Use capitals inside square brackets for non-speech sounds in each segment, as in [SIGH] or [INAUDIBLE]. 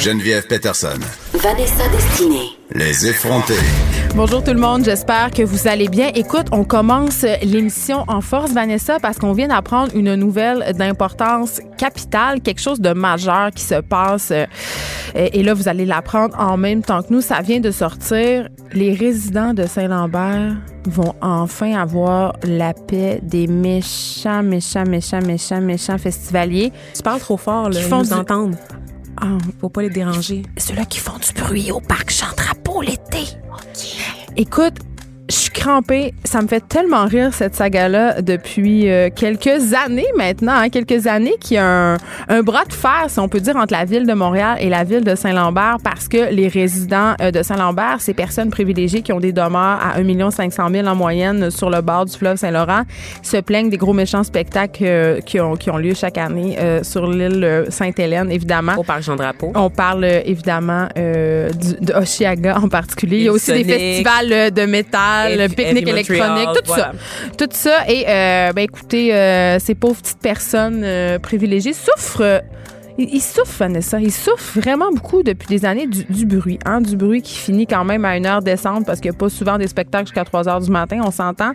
Geneviève Peterson. Vanessa Destinée. Les effrontés. Bonjour tout le monde, j'espère que vous allez bien. Écoute, on commence l'émission en force, Vanessa, parce qu'on vient d'apprendre une nouvelle d'importance capitale, quelque chose de majeur qui se passe. euh, Et là, vous allez l'apprendre en même temps que nous. Ça vient de sortir. Les résidents de Saint-Lambert vont enfin avoir la paix des méchants, méchants, méchants, méchants, méchants festivaliers. Tu parles trop fort, là. Ils font nous du- entendent. Ah, Faut pas les déranger. ceux-là qui font du bruit au parc Jean-Drapeau l'été. Écoute, je suis crampée. Ça me fait tellement rire cette saga-là depuis euh, quelques années maintenant, hein, quelques années qu'il y a un, un bras de fer, si on peut dire, entre la ville de Montréal et la ville de Saint-Lambert parce que les résidents euh, de Saint-Lambert, ces personnes privilégiées qui ont des demeures à 1 500 000 en moyenne sur le bord du fleuve Saint-Laurent, se plaignent des gros méchants spectacles euh, qui, ont, qui ont lieu chaque année euh, sur l'île euh, Sainte-Hélène, évidemment. Au parc Jean-Drapeau. On parle euh, évidemment euh, du, de Oshiaga en particulier. Il y a aussi des festivals de métal, Le pique-nique électronique, tout voilà. ça. Tout ça. Et euh, ben écoutez, euh, ces pauvres petites personnes euh, privilégiées souffrent. Ils ils souffrent, Vanessa. Ils souffrent vraiment beaucoup depuis des années du, du bruit. Hein? Du bruit qui finit quand même à une heure décente parce qu'il n'y a pas souvent des spectacles jusqu'à 3 heures du matin, on s'entend.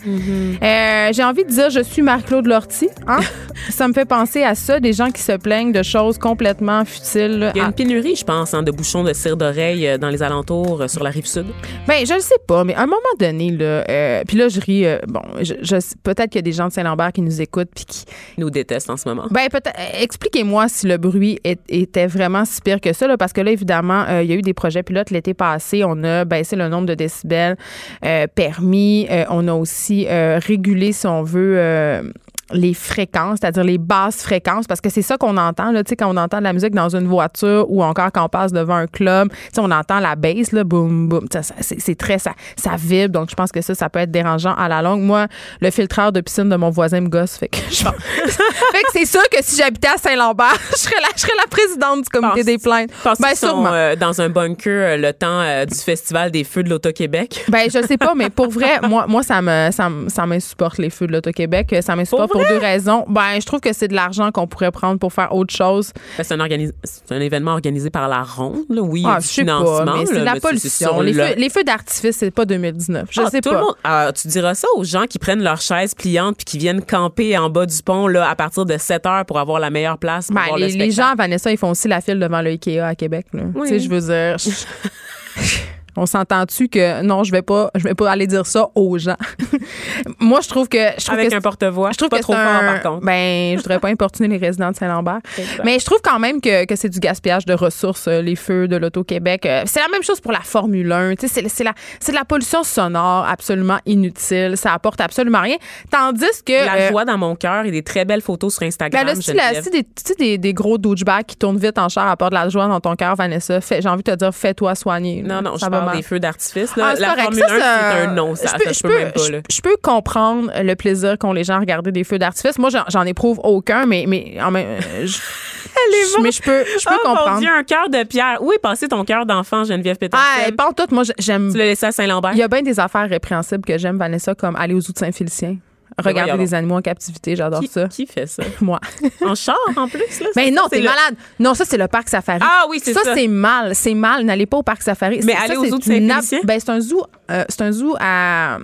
Euh, J'ai envie de dire, je suis Marc-Claude Lortie. Hein? [LAUGHS] ça me fait penser à ça, des gens qui se plaignent de choses complètement futiles. Il y a une pénurie, je pense, hein, de bouchons de cire d'oreille euh, dans les alentours euh, sur la rive sud. Ben, je le sais pas, mais à un moment donné, là, euh, puis là, je ris, euh, bon, je, je- peut-être qu'il y a des gens de Saint-Lambert qui nous écoutent, puis qui, Ils nous détestent en ce moment. ben, peut-être, expliquez-moi si le bruit était vraiment si pire que ça, là, parce que là, évidemment, euh, il y a eu des projets pilotes l'été passé, on a baissé le nombre de décibels euh, permis, euh, on a aussi régulé, si on veut, les fréquences, c'est-à-dire les basses fréquences, parce que c'est ça qu'on entend, là, tu sais, quand on entend de la musique dans une voiture ou encore quand on passe devant un club, tu sais, on entend la basse, là, boum, boum, c'est très, ça, ça vibre, donc je pense que ça, ça peut être dérangeant à la longue. Moi, le filtreur de piscine de mon voisin me gosse, fait que je [LAUGHS] fait que c'est sûr que si j'habitais à Saint-Lambert, [LAUGHS] je serais la, je serais la présidente du comité des plaintes. Ben, qu'ils sont sûrement. euh, dans un bunker euh, le temps euh, du festival des feux de l'Auto-Québec? Ben, je sais pas, mais pour vrai, [LAUGHS] moi, moi ça me, ça ça m'insupporte les feux de l'Auto-Québec. Ça m'insupporte pour, deux raisons. Ben, je trouve que c'est de l'argent qu'on pourrait prendre pour faire autre chose. Ben, c'est un, organi- c'est un événement organisé par la ronde. là. Oui, Ah, du je sais financement. pas, mais c'est là, de la mais pollution. Les le- feux, les feux d'artifice, c'est pas 2019. Je Ah, sais tout pas. Le monde, Ah, tu diras ça aux gens qui prennent leur chaise pliante puis qui viennent camper en bas du pont là, à partir de 7 heures pour avoir la meilleure place pour Ben, voir les, le les spectacle. gens, Vanessa, ils font aussi la file devant le Ikea à Québec. là. Oui. Tu sais, je veux dire. [LAUGHS] je- On s'entend-tu que non, je vais pas, je vais pas aller dire ça aux gens? [LAUGHS] Moi, je trouve que je trouve Avec que un porte-voix. je trouve pas que trop fort un- par contre. Ben, je voudrais pas importuner les résidents de Saint-Lambert. Mais je trouve quand même que, que c'est du gaspillage de ressources, euh, les feux de l'Auto-Québec. Euh, C'est la même chose pour la Formule 1. Tu sais, C'est la- c'est de la pollution sonore absolument inutile. Ça apporte absolument rien. Tandis que. la euh, joie dans mon cœur et des très belles photos sur Instagram. ben là, si, la- Geneviève. si des, tu sais, des, des gros douchebags qui tournent vite en char à part de la joie dans ton cœur, Vanessa, j'ai envie de te dire, fais-toi soigner. Non, non, Ça je va des feux d'artifice. là. Ah, la correct. Formule Ça, 1, ça- c'est un non. Ça, je peux, ça, je peux même pas. là. je peux comprendre le plaisir qu'ont les gens à regarder des feux d'artifice. Moi, j'en- j'en éprouve aucun, mais, mais en même, euh, je, [LAUGHS] je- mais je peux, je peux oh mon. Dieu, un cœur de pierre. Où est passé ton cœur d'enfant, Geneviève Peterson? Ah, pas en tout. Moi, j'aime. tu l'as laissé à Saint-Lambert? Il y a bien des affaires répréhensibles que j'aime, Vanessa, comme aller aux de Saint-Félicien. Regarder voyons des animaux en captivité, j'adore qui, ça. qui fait ça? [LAUGHS] Moi. En char, en plus? Là? Ben C'est- non, t'es le- malade. Non, ça, c'est le parc safari. Ah oui, c'est ça. Ça, c'est mal. C'est mal. N'allez pas au parc safari. Mais allez au zoo de Ben, c'est un zoo, euh, c'est un zoo à,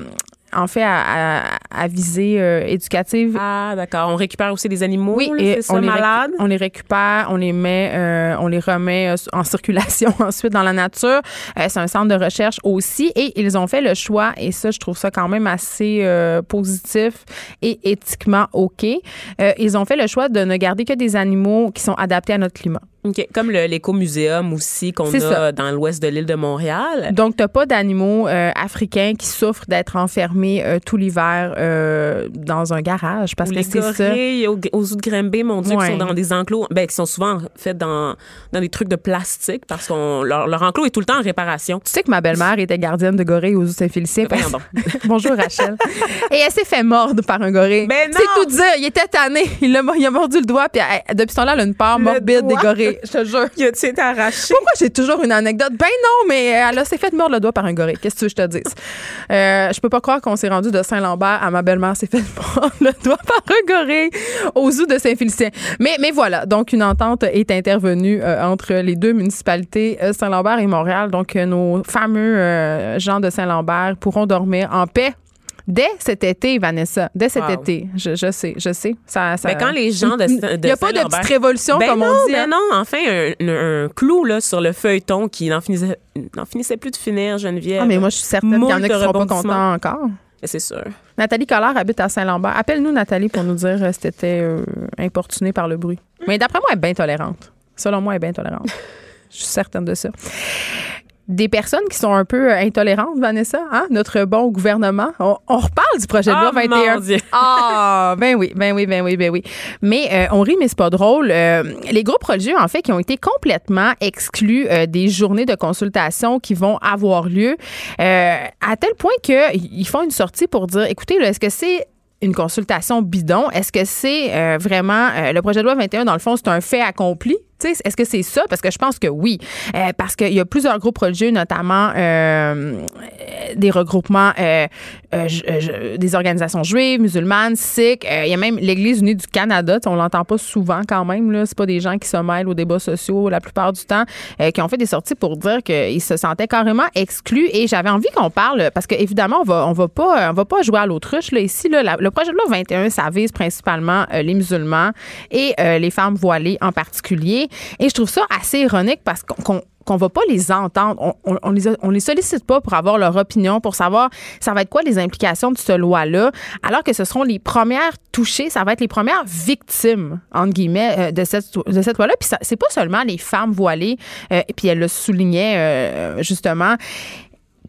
en fait, à, à, à visée euh, éducative. Ah, d'accord. On récupère aussi des animaux, Oui, là, et ça, on les, malades? on les récupère, on les met, euh, on les remet euh, en [LAUGHS] circulation ensuite dans la nature. Euh, c'est un centre de recherche aussi et ils ont fait le choix, et ça, je trouve ça quand même assez euh, positif et éthiquement OK. Euh, ils ont fait le choix de ne garder que des animaux qui sont adaptés à notre climat. OK. Comme l'écomuséum aussi qu'on a ça. dans l'ouest de l'île de Montréal. Donc, tu pas d'animaux euh, africains qui souffrent d'être enfermés euh, tout l'hiver euh, dans un garage parce Ou que c'est ça? gorilles au, aux zoo de Granby, mon Dieu, Ouais. qui sont dans des enclos, ben, qui sont souvent faits dans, dans des trucs de plastique parce qu'on leur, leur enclos est tout le temps en réparation. Tu sais que ma belle-mère était gardienne de gorille aux zoo Saint-Félicien. Ben, parce- [LAUGHS] Bonjour Rachel. Et elle s'est fait mordre par un gorille. Ben non! C'est tout dire. Il était tanné. Il a, il a mordu le doigt. Puis elle- depuis ce temps-là, elle a une peur Le morbide des gorilles. Je te jure. Il a-tu été arraché? Pourquoi j'ai toujours une anecdote? Ben non, mais elle s'est fait mordre le doigt par un gorille. Qu'est-ce que tu veux que je te dise? [LAUGHS] Euh, je peux pas croire qu'on s'est rendu de Saint-Lambert à ma belle-mère s'est fait [LAUGHS] mordre le doigt par un gorille au zoo de Saint-Félicien. Mais, mais voilà, donc une entente est intervenue euh, entre les deux municipalités, euh, Saint-Lambert et Montréal. Donc, euh, nos fameux euh, gens de Saint-Lambert pourront dormir en paix. Dès cet été, Vanessa, dès cet Wow. été, je, je sais, je sais. Ça, ça, Mais quand les gens de, Il n'y a pas de petite révolution, Ben comme non, on dit. ben hein? non, enfin, un, un- un clou là, sur le feuilleton qui n'en finissait, finissait plus de finir, Geneviève. Ah, mais moi, je suis certaine qu'il y en a qui ne seront pas contents encore. C'est sûr. Nathalie Collard habite à Saint-Lambert. Appelle-nous, Nathalie, pour nous dire euh, si t'étais euh, importunée par le bruit. Mais d'après moi, elle est bien tolérante. Selon moi, elle est bien tolérante. [LAUGHS] Je suis certaine de ça. Des personnes qui sont un peu euh, intolérantes, Vanessa, hein? notre bon gouvernement. On, on reparle du projet de loi Ah, 21. mon Dieu. [LAUGHS] Ah, ben oui, ben oui, ben oui, ben oui. Mais euh, on rit, mais c'est pas drôle. Euh, les groupes religieux, en fait, qui ont été complètement exclus euh, des journées de consultation qui vont avoir lieu, à tel point qu'ils font une sortie pour dire, écoutez, est-ce que c'est une consultation bidon? Est-ce que c'est euh, vraiment euh, le projet de loi 21, dans le fond, c'est un fait accompli? Est-ce que c'est ça? Parce que je pense que oui. Euh, parce qu'il y a plusieurs groupes religieux, notamment euh, des regroupements, euh, euh, euh, des organisations juives, musulmanes, sikhs. Euh, il y a même l'Église unie du Canada. On l'entend pas souvent quand même. C'est pas des gens qui se mêlent aux débats sociaux la plupart du temps, euh, qui ont fait des sorties pour dire qu'ils se sentaient carrément exclus. Et j'avais envie qu'on parle, parce qu'évidemment, on va, on va pas, on va pas jouer à l'autruche. Là. Ici, là, le projet de loi 21, ça vise principalement euh, les musulmans et euh, les femmes voilées en particulier. Et je trouve ça assez ironique parce qu'on qu'on- va pas les entendre. On, on, les, sollicite pas pour avoir leur opinion, pour savoir ça va être quoi les implications de cette loi-là, alors que ce seront les premières touchées, ça va être les premières victimes, entre guillemets, euh, de cette, de cette loi-là. Puis c'est pas seulement les femmes voilées, euh, puis elle le soulignait euh, justement,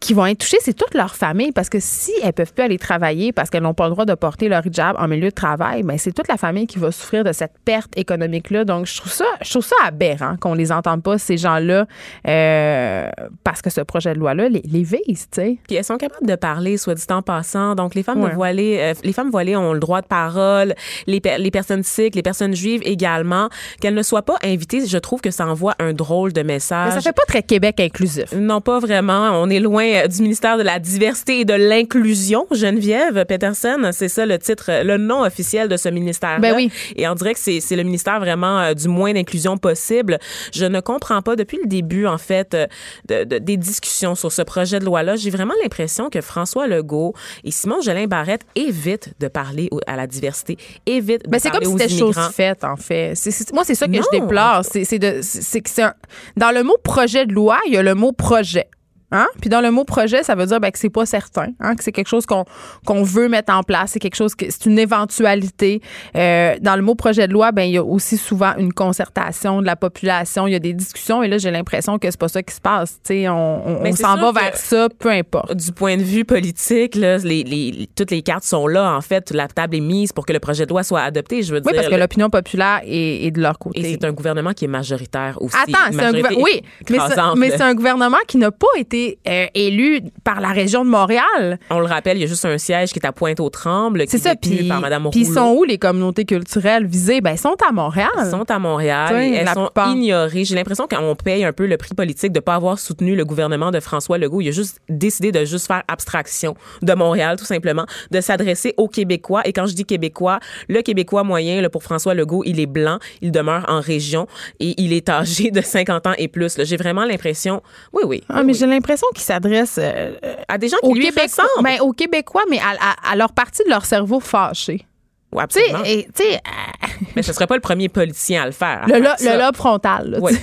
qui vont être touchées, c'est toute leur famille parce que si elles peuvent plus aller travailler parce qu'elles n'ont pas le droit de porter leur hijab en milieu de travail, ben c'est toute la famille qui va souffrir de cette perte économique là. Donc je trouve ça je trouve ça aberrant qu'on les entende pas ces gens-là euh, parce que ce projet de loi là les, les vise, tu sais. Puis elles sont capables de parler, soit dit en passant. Donc les femmes Ouais. voilées, euh, les femmes voilées ont le droit de parole. Les, per- les personnes sikhs, les personnes juives également. Qu'elles ne soient pas invitées, je trouve que ça envoie un drôle de message. Mais ça fait pas très Québec inclusif. Non, pas vraiment. On est loin euh, du ministère de la Diversité et de l'Inclusion, Geneviève Peterson. C'est ça le titre, le nom officiel de ce ministère. Ben oui. Et on dirait que c'est c'est le ministère vraiment euh, du moins d'inclusion possible. Je ne comprends pas, depuis le début, en fait, euh, de- de- des discussions sur ce projet de loi-là, j'ai vraiment l'impression que François Legault et Simon Jolin Barrette évitent de parler à la diversité, évitent de Mais c'est comme parler si aux c'était chose immigrants. faite, en fait. C'est- c'est- moi, c'est ça que Non. je déplore. C'est c'est de- c'est- c'est que c'est un- dans le mot projet de loi, il y a le mot projet. Hein? Puis dans le mot projet, ça veut dire ben, que c'est pas certain, hein? que c'est quelque chose qu'on qu'on veut mettre en place, c'est quelque chose que c'est une éventualité. Euh, dans le mot projet de loi, ben il y a aussi souvent une concertation de la population, il y a des discussions et là j'ai l'impression que c'est pas ça qui se passe. Tu sais, on, on- s'en va vers ça, peu importe. du point de vue politique, là, les, les- toutes les cartes sont là. En fait, la table est mise pour que le projet de loi soit adopté. Je veux Oui, dire, parce que l'opinion populaire est, est de leur côté. et c'est un gouvernement qui est majoritaire aussi. Attends, un oui, mais c'est un gouvernement qui n'a pas été euh, élu par la région de Montréal. On le rappelle, il y a juste un siège qui est à Pointe-aux-Trembles, C'est est ça. Puis, ils sont où les communautés culturelles visées? Ben, ils sont à Montréal. Elles sont à Montréal et elles sont plupart. ignorées. J'ai l'impression qu'on paye un peu le prix politique de ne pas avoir soutenu le gouvernement de François Legault. Il a juste décidé de juste faire abstraction de Montréal, tout simplement, de s'adresser aux Québécois. Et quand je dis Québécois, le Québécois moyen, là, pour François Legault, il est blanc, il demeure en région et il est âgé de 50 ans et plus. J'ai vraiment l'impression, oui, oui, Ah, oui, mais oui. j'ai l'impression qu'ils s'adressent euh, à des gens qui aux lui Québécois, ressemblent. ben, aux Québécois, mais à, à- à leur partie de leur cerveau fâché. Oui, absolument. et- [LAUGHS] Mais ce serait pas le premier politicien à le faire. à le, faire lo- ça. le lobe frontal. là, Oui.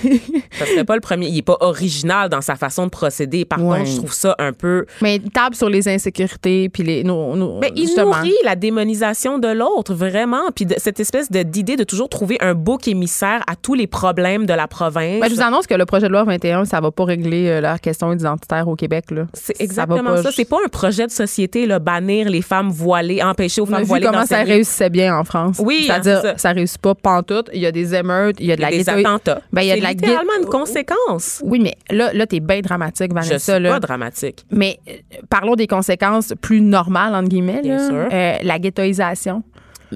Ce [LAUGHS] serait pas le premier. Il est pas original dans sa façon de procéder. Par Ouais. contre, je trouve ça un peu. Mais il table sur les insécurités, puis les. nos- nos- Mais il nourrit la démonisation de l'autre, vraiment. Puis de- cette espèce de- d'idée de toujours trouver un bouc émissaire à tous les problèmes de la province. Ben, je vous annonce que le projet de loi 21, ça va pas régler euh, la question identitaire au Québec. Là. c'est Ça exactement pas- ça. C'est pas un projet de société, là, bannir les femmes voilées, empêcher aux femmes voilées ça d'enseigner. Réussissait bien en France. Oui, C'est-à-dire, hein, c'est ça. ça. réussit pas pantoute. Il y a des émeutes, il y a de la des attentats. Ben, il y a de la littéralement une conséquence. Oui, mais là, là t'es bien dramatique, Je Vanessa. suis là. pas dramatique. Mais euh, parlons des conséquences plus normales, entre guillemets. Bien là. sûr. Euh, la ghettoisation.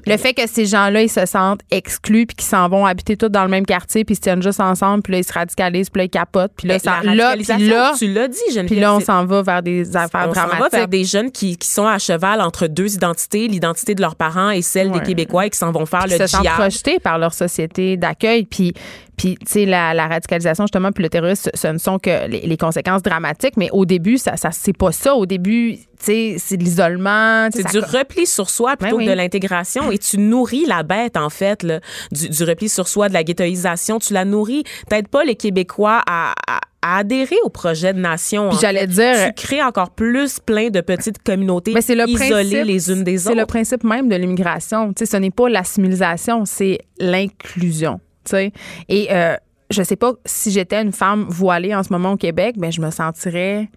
Le fait que ces gens-là, ils se sentent exclus puis qu'ils s'en vont habiter tous dans le même quartier puis ils se tiennent juste ensemble puis là, ils se radicalisent puis là, ils capotent puis là, Mais ça, là, puis là, tu l'as dit, Geneviève. puis là, on s'en va vers des affaires on s'en va vers des jeunes qui, qui sont à cheval entre deux identités, l'identité de leurs parents et celle Ouais. des Québécois et qui s'en vont faire Puis le se sentent projetés par leur société d'accueil. Puis, puis tu sais, la, la radicalisation, justement, puis le terrorisme, ce ne sont que les, les conséquences dramatiques. Mais au début, ça, ça c'est pas ça. Au début, tu sais, c'est de l'isolement. C'est du repli sur soi plutôt Ben oui. que de l'intégration. Et tu nourris la bête, en fait, là, du, du repli sur soi, de la ghettoisation. Tu la nourris. T'aides pas les Québécois à, à- à adhérer au projet de nation. Puis en j'allais dire- Tu crées encore plus plein de petites communautés Mais c'est le isolées principe- les unes des C'est autres. le principe même de l'immigration. Tu sais, ce n'est pas l'assimilation, c'est l'inclusion. Et euh, je sais pas si j'étais une femme voilée en ce moment au Québec, ben je me sentirais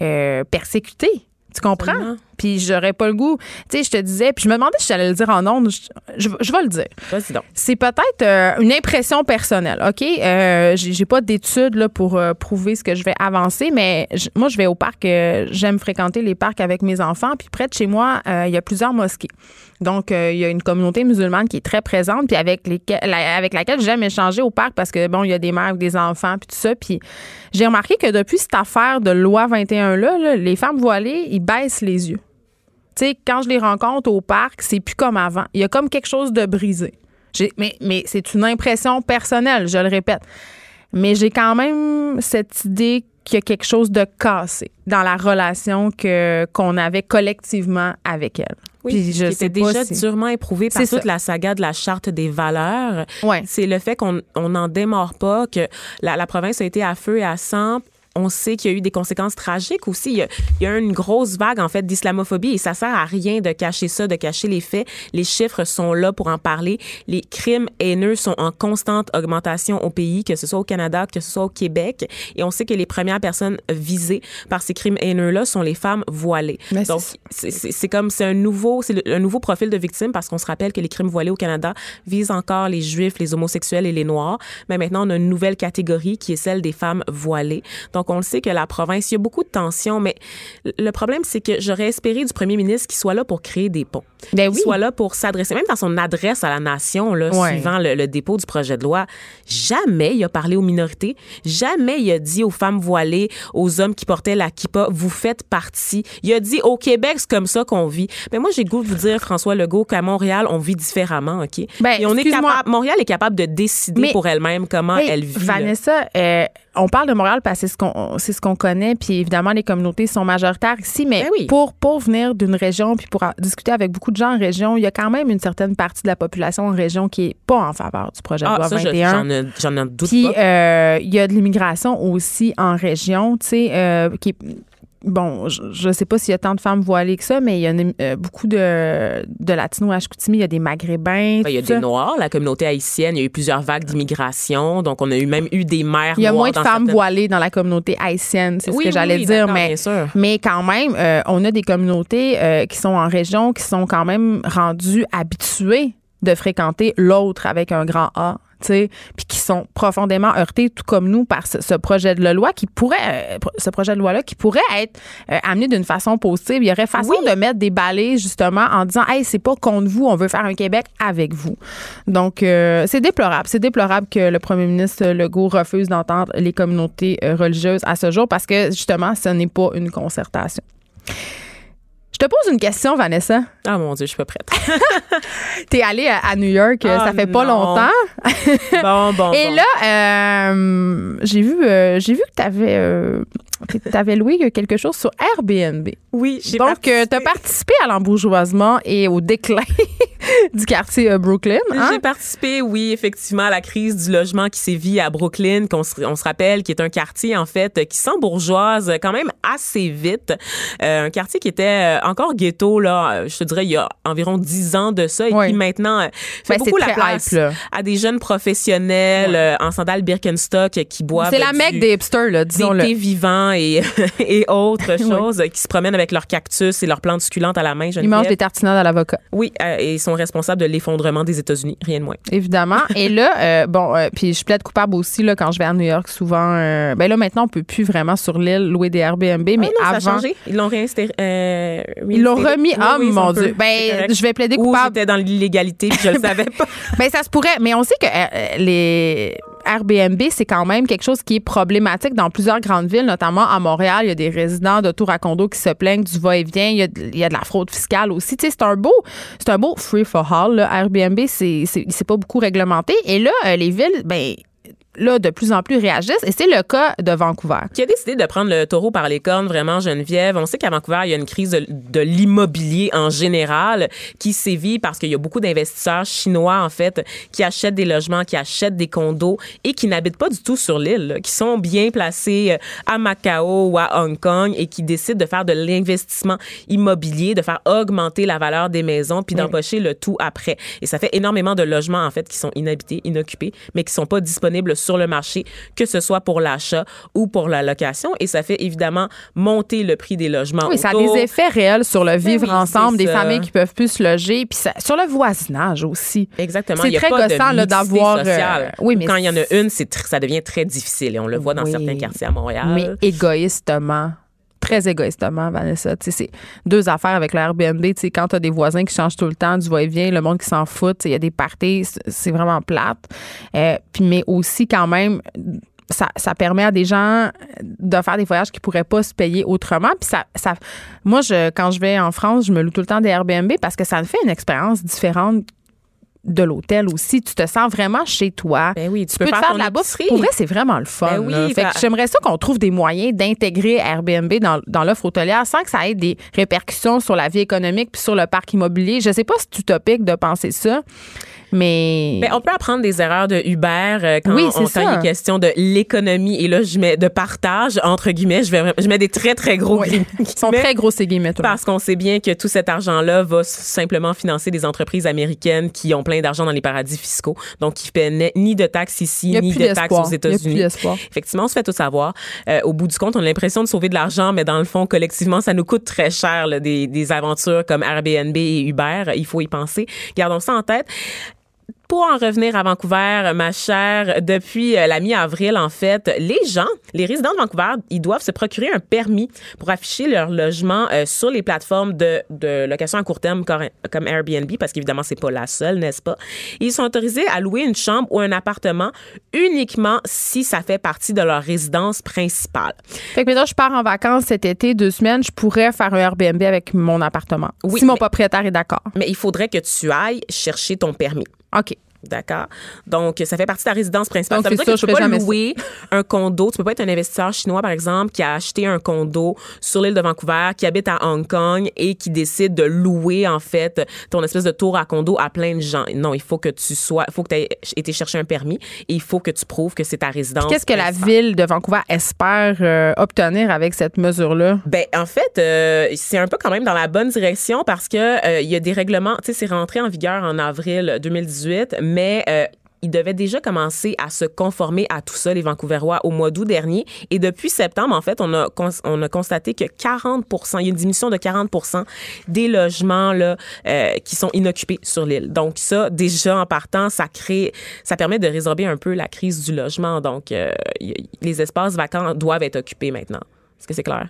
euh, persécutée. Tu comprends? Puis j'aurais pas le goût. Tu sais, je te disais, puis je me demandais si j'allais le dire en ondes. Je, je- je vais le dire. Vas-y donc. C'est peut-être euh, une impression personnelle, OK? Euh, j'ai pas d'études là, pour euh, prouver ce que je vais avancer, mais j- moi, je vais au parc. J'aime fréquenter les parcs avec mes enfants. Puis près de chez moi, il y a plusieurs mosquées. Donc, il y a une communauté musulmane qui est très présente, puis avec, lesquelles- la- avec laquelle j'aime échanger au parc parce que, bon, il y a des mères avec des enfants, puis tout ça. Puis j'ai remarqué que depuis cette affaire de loi 21-là, là, les femmes voilées, ils baissent les yeux. Tu sais, quand je les rencontre au parc, c'est plus comme avant. Il y a comme quelque chose de brisé. Mais mais c'est une impression personnelle, je le répète. Mais j'ai quand même cette idée qu'il y a quelque chose de cassé dans la relation que qu'on avait collectivement avec elle. Oui, Puis je qui sais était pas déjà si- durement éprouvé par toute ça. la saga de la charte des valeurs. Ouais. C'est le fait qu'on on n'en démord pas, que la, la province a été à feu et à sang. On sait qu'il y a eu des conséquences tragiques aussi. Il y a, il y a une grosse vague, en fait, d'islamophobie et ça sert à rien de cacher ça, de cacher les faits. Les chiffres sont là pour en parler. Les crimes haineux sont en constante augmentation au pays, que ce soit au Canada, que ce soit au Québec. Et on sait que les premières personnes visées par ces crimes haineux-là sont les femmes voilées. Mais Donc, c'est- comme c'est un nouveau c'est un nouveau profil de victime parce qu'on se rappelle que les crimes voilés au Canada visent encore les juifs, les homosexuels et les noirs, mais maintenant on a une nouvelle catégorie qui est celle des femmes voilées. Donc on le sait que la province, il y a beaucoup de tensions, mais le problème c'est que j'aurais espéré du premier ministre qu'il soit là pour créer des ponts, Ben qu'il oui. soit là pour s'adresser même dans son adresse à la nation là, Ouais. suivant le, le dépôt du projet de loi. Jamais il a parlé aux minorités, jamais il a dit aux femmes voilées, aux hommes qui portaient la kippa, vous faites partie. Il a dit au Québec, c'est comme ça qu'on vit. Mais moi, j'ai goût de vous dire, François Legault, qu'à Montréal, on vit différemment, OK? Ben, Et on est excuse-moi. capable, Montréal est capable de décider Mais- pour elle-même comment elle vit. Vanessa, euh, on parle de Montréal parce que c'est ce qu'on c'est ce qu'on connaît, puis évidemment les communautés sont majoritaires ici, mais Ben oui. pour pour venir d'une région puis pour discuter avec beaucoup de gens en région, il y a quand même une certaine partie de la population en région qui est pas en faveur du projet de Ah, loi ça, je- 21. j'en doute Puis pas. euh, il y a de l'immigration aussi en région, tu sais, euh, qui est- Bon, je, je sais pas s'il y a tant de femmes voilées que ça, mais il y a une- euh, beaucoup de, de latinos à Chicoutimi, il y a des maghrébins. Ben, Il y a des ça. Noirs, la communauté haïtienne, il y a eu plusieurs vagues d'immigration, donc on a eu même eu des mères Il y a moins de femmes certaines- voilées dans la communauté haïtienne, c'est Oui, ce que j'allais oui, dire. Mais, mais quand même, euh, on a des communautés euh, qui sont en région, qui sont quand même rendues habituées de fréquenter l'autre avec un grand A. Puis qui sont profondément heurtées, tout comme nous, par ce, ce projet de loi qui pourrait, euh, ce projet de loi-là, qui pourrait être euh, amené d'une façon positive. Il y aurait façon Oui. de mettre des balais, justement, en disant, hey, c'est pas contre vous, on veut faire un Québec avec vous. Donc, euh, c'est déplorable. C'est déplorable que le premier ministre Legault refuse d'entendre les communautés religieuses à ce jour parce que, justement, ce n'est pas une concertation. Je te pose une question, Vanessa. Ah mon Dieu, je suis pas prête. [LAUGHS] T'es allée à, à New York, euh, Ah, ça fait pas non. longtemps. bon, bon, [LAUGHS] Et bon. là, euh, j'ai vu, euh, j'ai vu que t'avais, euh, t'avais loué quelque chose sur Airbnb. oui, j'ai Donc, tu participé. as participé à l'embourgeoisement et au déclin [LAUGHS] du quartier euh, Brooklyn. hein? J'ai participé, oui, effectivement, à la crise du logement qui sévit à Brooklyn, qu'on se, on se rappelle, qui est un quartier, en fait, qui s'embourgeoise quand même assez vite. Euh, un quartier qui était euh, encore ghetto, là, euh, je te dirais, il y a environ dix ans de ça, et Oui. qui maintenant euh, fait Ben, beaucoup la place hype, à des jeunes professionnels euh, en sandales Birkenstock qui boivent C'est la mecque des hipsters, là, des disons-le. thés vivants et, [LAUGHS] et autres choses qui se promènent avec leurs cactus et leurs plantes succulentes à la main. Ils mangent des tartinades à l'avocat. Oui, euh, et ils sont responsables de l'effondrement des États-Unis, rien de moins. Évidemment. [LAUGHS] Et là, euh, bon, euh, puis je plaide coupable aussi là, quand je vais à New York, souvent. ben là, maintenant, on peut plus vraiment sur l'île louer des Airbnb, mais Ah non, avant. ça a changé. Ils l'ont réinstéré. Ils l'ont remis. Ah, oui, mon. Dieu. Ben, je vais plaider Ou coupable. j'étais dans l'illégalité puis je le savais [LAUGHS] pas. Ben, ça se pourrait. Mais on sait que les Airbnb, c'est quand même quelque chose qui est problématique dans plusieurs grandes villes, notamment à Montréal. Il y a des résidents de tour à condo qui se plaignent du va-et-vient. Il y a de, la fraude fiscale aussi. C'est un beau, free for all. Airbnb, c'est pas beaucoup réglementé. Et là, euh, les villes, ben, là, de plus en plus réagissent. Et c'est le cas de Vancouver. Qui a décidé de prendre le taureau par les cornes, vraiment, Geneviève? On sait qu'à Vancouver, il y a une crise de, de l'immobilier en général qui sévit parce qu'il y a beaucoup d'investisseurs chinois, en fait, qui achètent des logements, qui achètent des condos et qui n'habitent pas du tout sur l'île, qui sont bien placés euh, à Macao ou à Hong Kong et qui décident de faire de l'investissement immobilier, de faire augmenter la valeur des maisons puis d'empocher le tout après. Et ça fait énormément de logements, en fait, qui sont inhabités, inoccupés, mais qui sont pas disponibles sur le marché, que ce soit pour l'achat ou pour la location. Et ça fait évidemment monter le prix des logements. Oui, ça a des effets réels sur le vivre oui, ensemble, des ça. familles qui peuvent plus se loger, puis ça- sur le voisinage aussi. Exactement. C'est très gossant, d'avoir, euh, oui, mais Quand il y en a une, ça devient très difficile. Et on le voit dans Oui. certains quartiers à Montréal. mais égoïstement. Très égoïstement, Vanessa. C'est deux affaires avec le Airbnb. Quand tu as des voisins qui changent tout le temps, du va-et-vient, le monde qui s'en fout, il y a des parties, c'est- vraiment plate. Euh, mais aussi, quand même, ça, permet à des gens de faire des voyages qui pourraient pas se payer autrement. Moi, je, quand je vais en France, je me loue tout le temps des Airbnb parce que ça me fait une expérience différente de l'hôtel aussi. Tu te sens vraiment chez toi. Ben oui, tu tu peux peux te faire de la bouffe. Pour vrai, c'est vraiment le fun. Ben oui, fa- j'aimerais ça qu'on trouve des moyens d'intégrer Airbnb dans, dans l'offre hôtelière sans que ça ait des répercussions sur la vie économique puis sur le parc immobilier. Je sais pas si c'est utopique de penser ça, mais Ben, on peut apprendre des erreurs de Uber euh, quand, Oui, on, c'est quand il est question de l'économie. Et là, je mets de partage, entre guillemets. Je, vais, je mets des très, très gros Oui. guillemets. ils sont très gros ces guillemets. monde. Parce qu'on sait bien que tout cet argent-là va simplement financer des entreprises américaines qui ont plein d'argent dans les paradis fiscaux, donc qui paient ni de taxes ici, ni de taxes aux États-Unis. Effectivement, on se fait tout savoir. Euh, au bout du compte, on a l'impression de sauver de l'argent, mais dans le fond, collectivement, ça nous coûte très cher là, des, des aventures comme Airbnb et Uber. Il faut y penser. Gardons ça en tête. Pour en revenir à Vancouver, ma chère, depuis euh, la mi-avril, en fait, les gens, les résidents de Vancouver, ils doivent se procurer un permis pour afficher leur logement euh, sur les plateformes de, de location à court terme comme Airbnb, parce qu'évidemment, c'est pas la seule, n'est-ce pas? Ils sont autorisés à louer une chambre ou un appartement uniquement si ça fait partie de leur résidence principale. Fait que maintenant, je pars en vacances cet été, deux semaines, je pourrais faire un Airbnb avec mon appartement. Oui, si mon mais- propriétaire est d'accord. Mais il faudrait que tu ailles chercher ton permis. OK. D'accord? Donc, ça fait partie de ta résidence principale. Donc, ça veut dire ça, que tu peux pas ça. louer un condo. Tu peux pas être un investisseur chinois, par exemple, qui a acheté un condo sur l'île de Vancouver, qui habite à Hong Kong et qui décide de louer, en fait, ton espèce de tour à condo à plein de gens. Non, il faut que tu sois, il faut que tu aies été chercher un permis et il faut que tu prouves que c'est ta résidence. Qu'est-ce que la ville de Vancouver espère euh, obtenir avec cette mesure-là? Ben en fait, euh, c'est un peu quand même dans la bonne direction parce que euh, il y a des règlements. Tu sais, c'est rentré en vigueur en avril 2018, mais euh, ils devaient déjà commencer à se conformer à tout ça, les Vancouverois, au mois d'août dernier. Et depuis septembre, en fait, on a, on a constaté que 40 il y a une diminution de 40 des logements là, euh, qui sont inoccupés sur l'île. Donc ça, déjà en partant, ça crée, ça permet de résorber un peu la crise du logement. Donc euh, les espaces vacants doivent être occupés maintenant. Est-ce que c'est clair?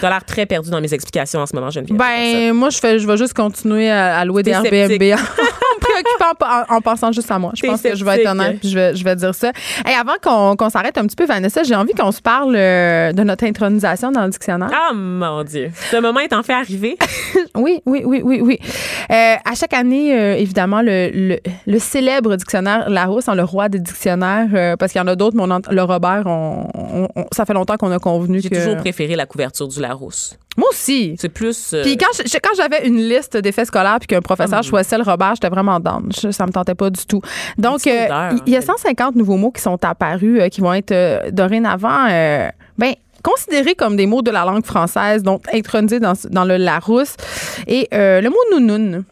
T'as l'air très perdu dans mes explications en ce moment, Geneviève. Ben, moi, je fais, je vais juste continuer à, à louer des Airbnb [LAUGHS] en en, en pensant juste à moi. Je pense que je vais être honnête puis je vais, je vais dire ça. Et avant qu'on qu'on s'arrête un petit peu, Vanessa, j'ai envie qu'on se parle euh, de notre intronisation dans le dictionnaire. Ah mon Dieu. Ce moment est en fait arrivé. [LAUGHS] Oui, oui, oui, oui, oui. Euh, à chaque année, euh, évidemment, le, le, le célèbre dictionnaire Larousse, hein, le roi des dictionnaires, parce qu'il y en a d'autres, mais on ent- le Robert, on, on- on- ça fait longtemps qu'on a convenu J'ai que... toujours préféré la couverture du Larousse. Moi aussi. C'est plus. Puis quand, j'avais une liste d'effets scolaires puis qu'un professeur Ah, choisissait le Robert, j'étais vraiment down. Je- ça me tentait pas du tout. Donc, euh, odeur, il y a hein. 150 nouveaux mots qui sont apparus, euh, qui vont être euh, dorénavant, ben, considérés comme des mots de la langue française, donc intronisés dans, dans le Larousse. Et le mot nounoun.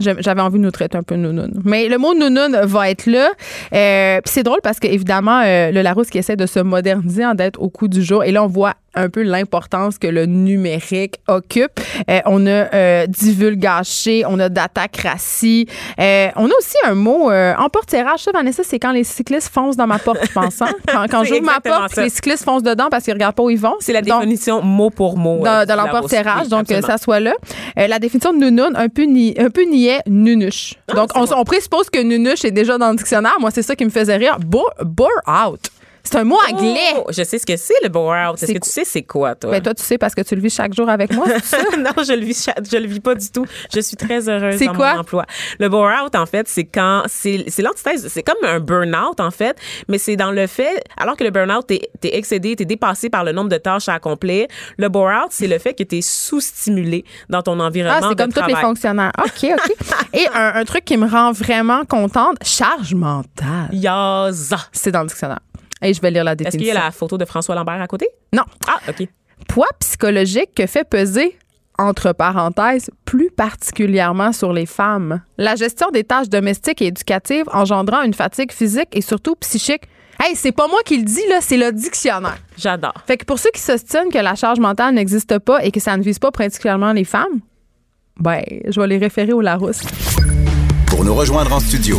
J'avais envie de nous traiter un peu nounoun. Mais le mot nounoun va être là. Euh, Puis c'est drôle parce qu'évidemment, le Larousse qui essaie de se moderniser, hein, d'être au coup du jour. Et là, on voit un peu l'importance que le numérique occupe. Euh, on a euh, divulgaché, on a datacratie. Euh, on a aussi un mot euh, en porte-tirage. Ça, Vanessa, c'est quand les cyclistes foncent dans ma porte, je pense. hein? [LAUGHS] Quand, quand j'ouvre ma porte, les cyclistes foncent dedans parce qu'ils regardent pas où ils vont. C'est la Donc, définition mot pour mot. dans, euh, l'emporte-tirage. Oui, donc euh, ça soit là. Euh, la définition de nounoun, un peu, ni, un peu niais, nunuche. Ah, donc, on, bon. on présuppose que nunuche est déjà dans le dictionnaire. Moi, c'est ça qui me faisait rire. Bore, bore out. C'est un mot anglais. Oh, je sais ce que c'est le bore out. Est-ce que tu sais c'est quoi toi? Ben, toi, tu sais parce que tu le vis chaque jour avec moi, ça? [LAUGHS] non, je le vis, je le vis pas du tout. Je suis très heureuse dans quoi? mon emploi. Le bore out, en fait, c'est quand c'est c'est l'antithèse, c'est comme un burn out en fait, mais c'est dans le fait, alors que le burn out t'es es excédé, t'es dépassé par le nombre de tâches à accomplir. Le bore out, c'est le fait que t'es sous-stimulé dans ton environnement Ah, c'est comme tous les fonctionnaires. OK, OK. [LAUGHS] Et un, un truc qui me rend vraiment contente, charge mentale. Yaza. C'est dans le dictionnaire. Et je vais lire la Est-ce définition. qu'il y a la photo de François Lambert à côté? Non. Ah, OK. Poids psychologique que fait peser entre parenthèses, plus particulièrement sur les femmes. La gestion des tâches domestiques et éducatives engendrant une fatigue physique et surtout psychique. Hey, c'est pas moi qui le dis, là, c'est le dictionnaire. J'adore. Fait que pour ceux qui s'ostinent que la charge mentale n'existe pas et que ça ne vise pas particulièrement les femmes, ben, je vais les référer au Larousse. Pour nous rejoindre en studio,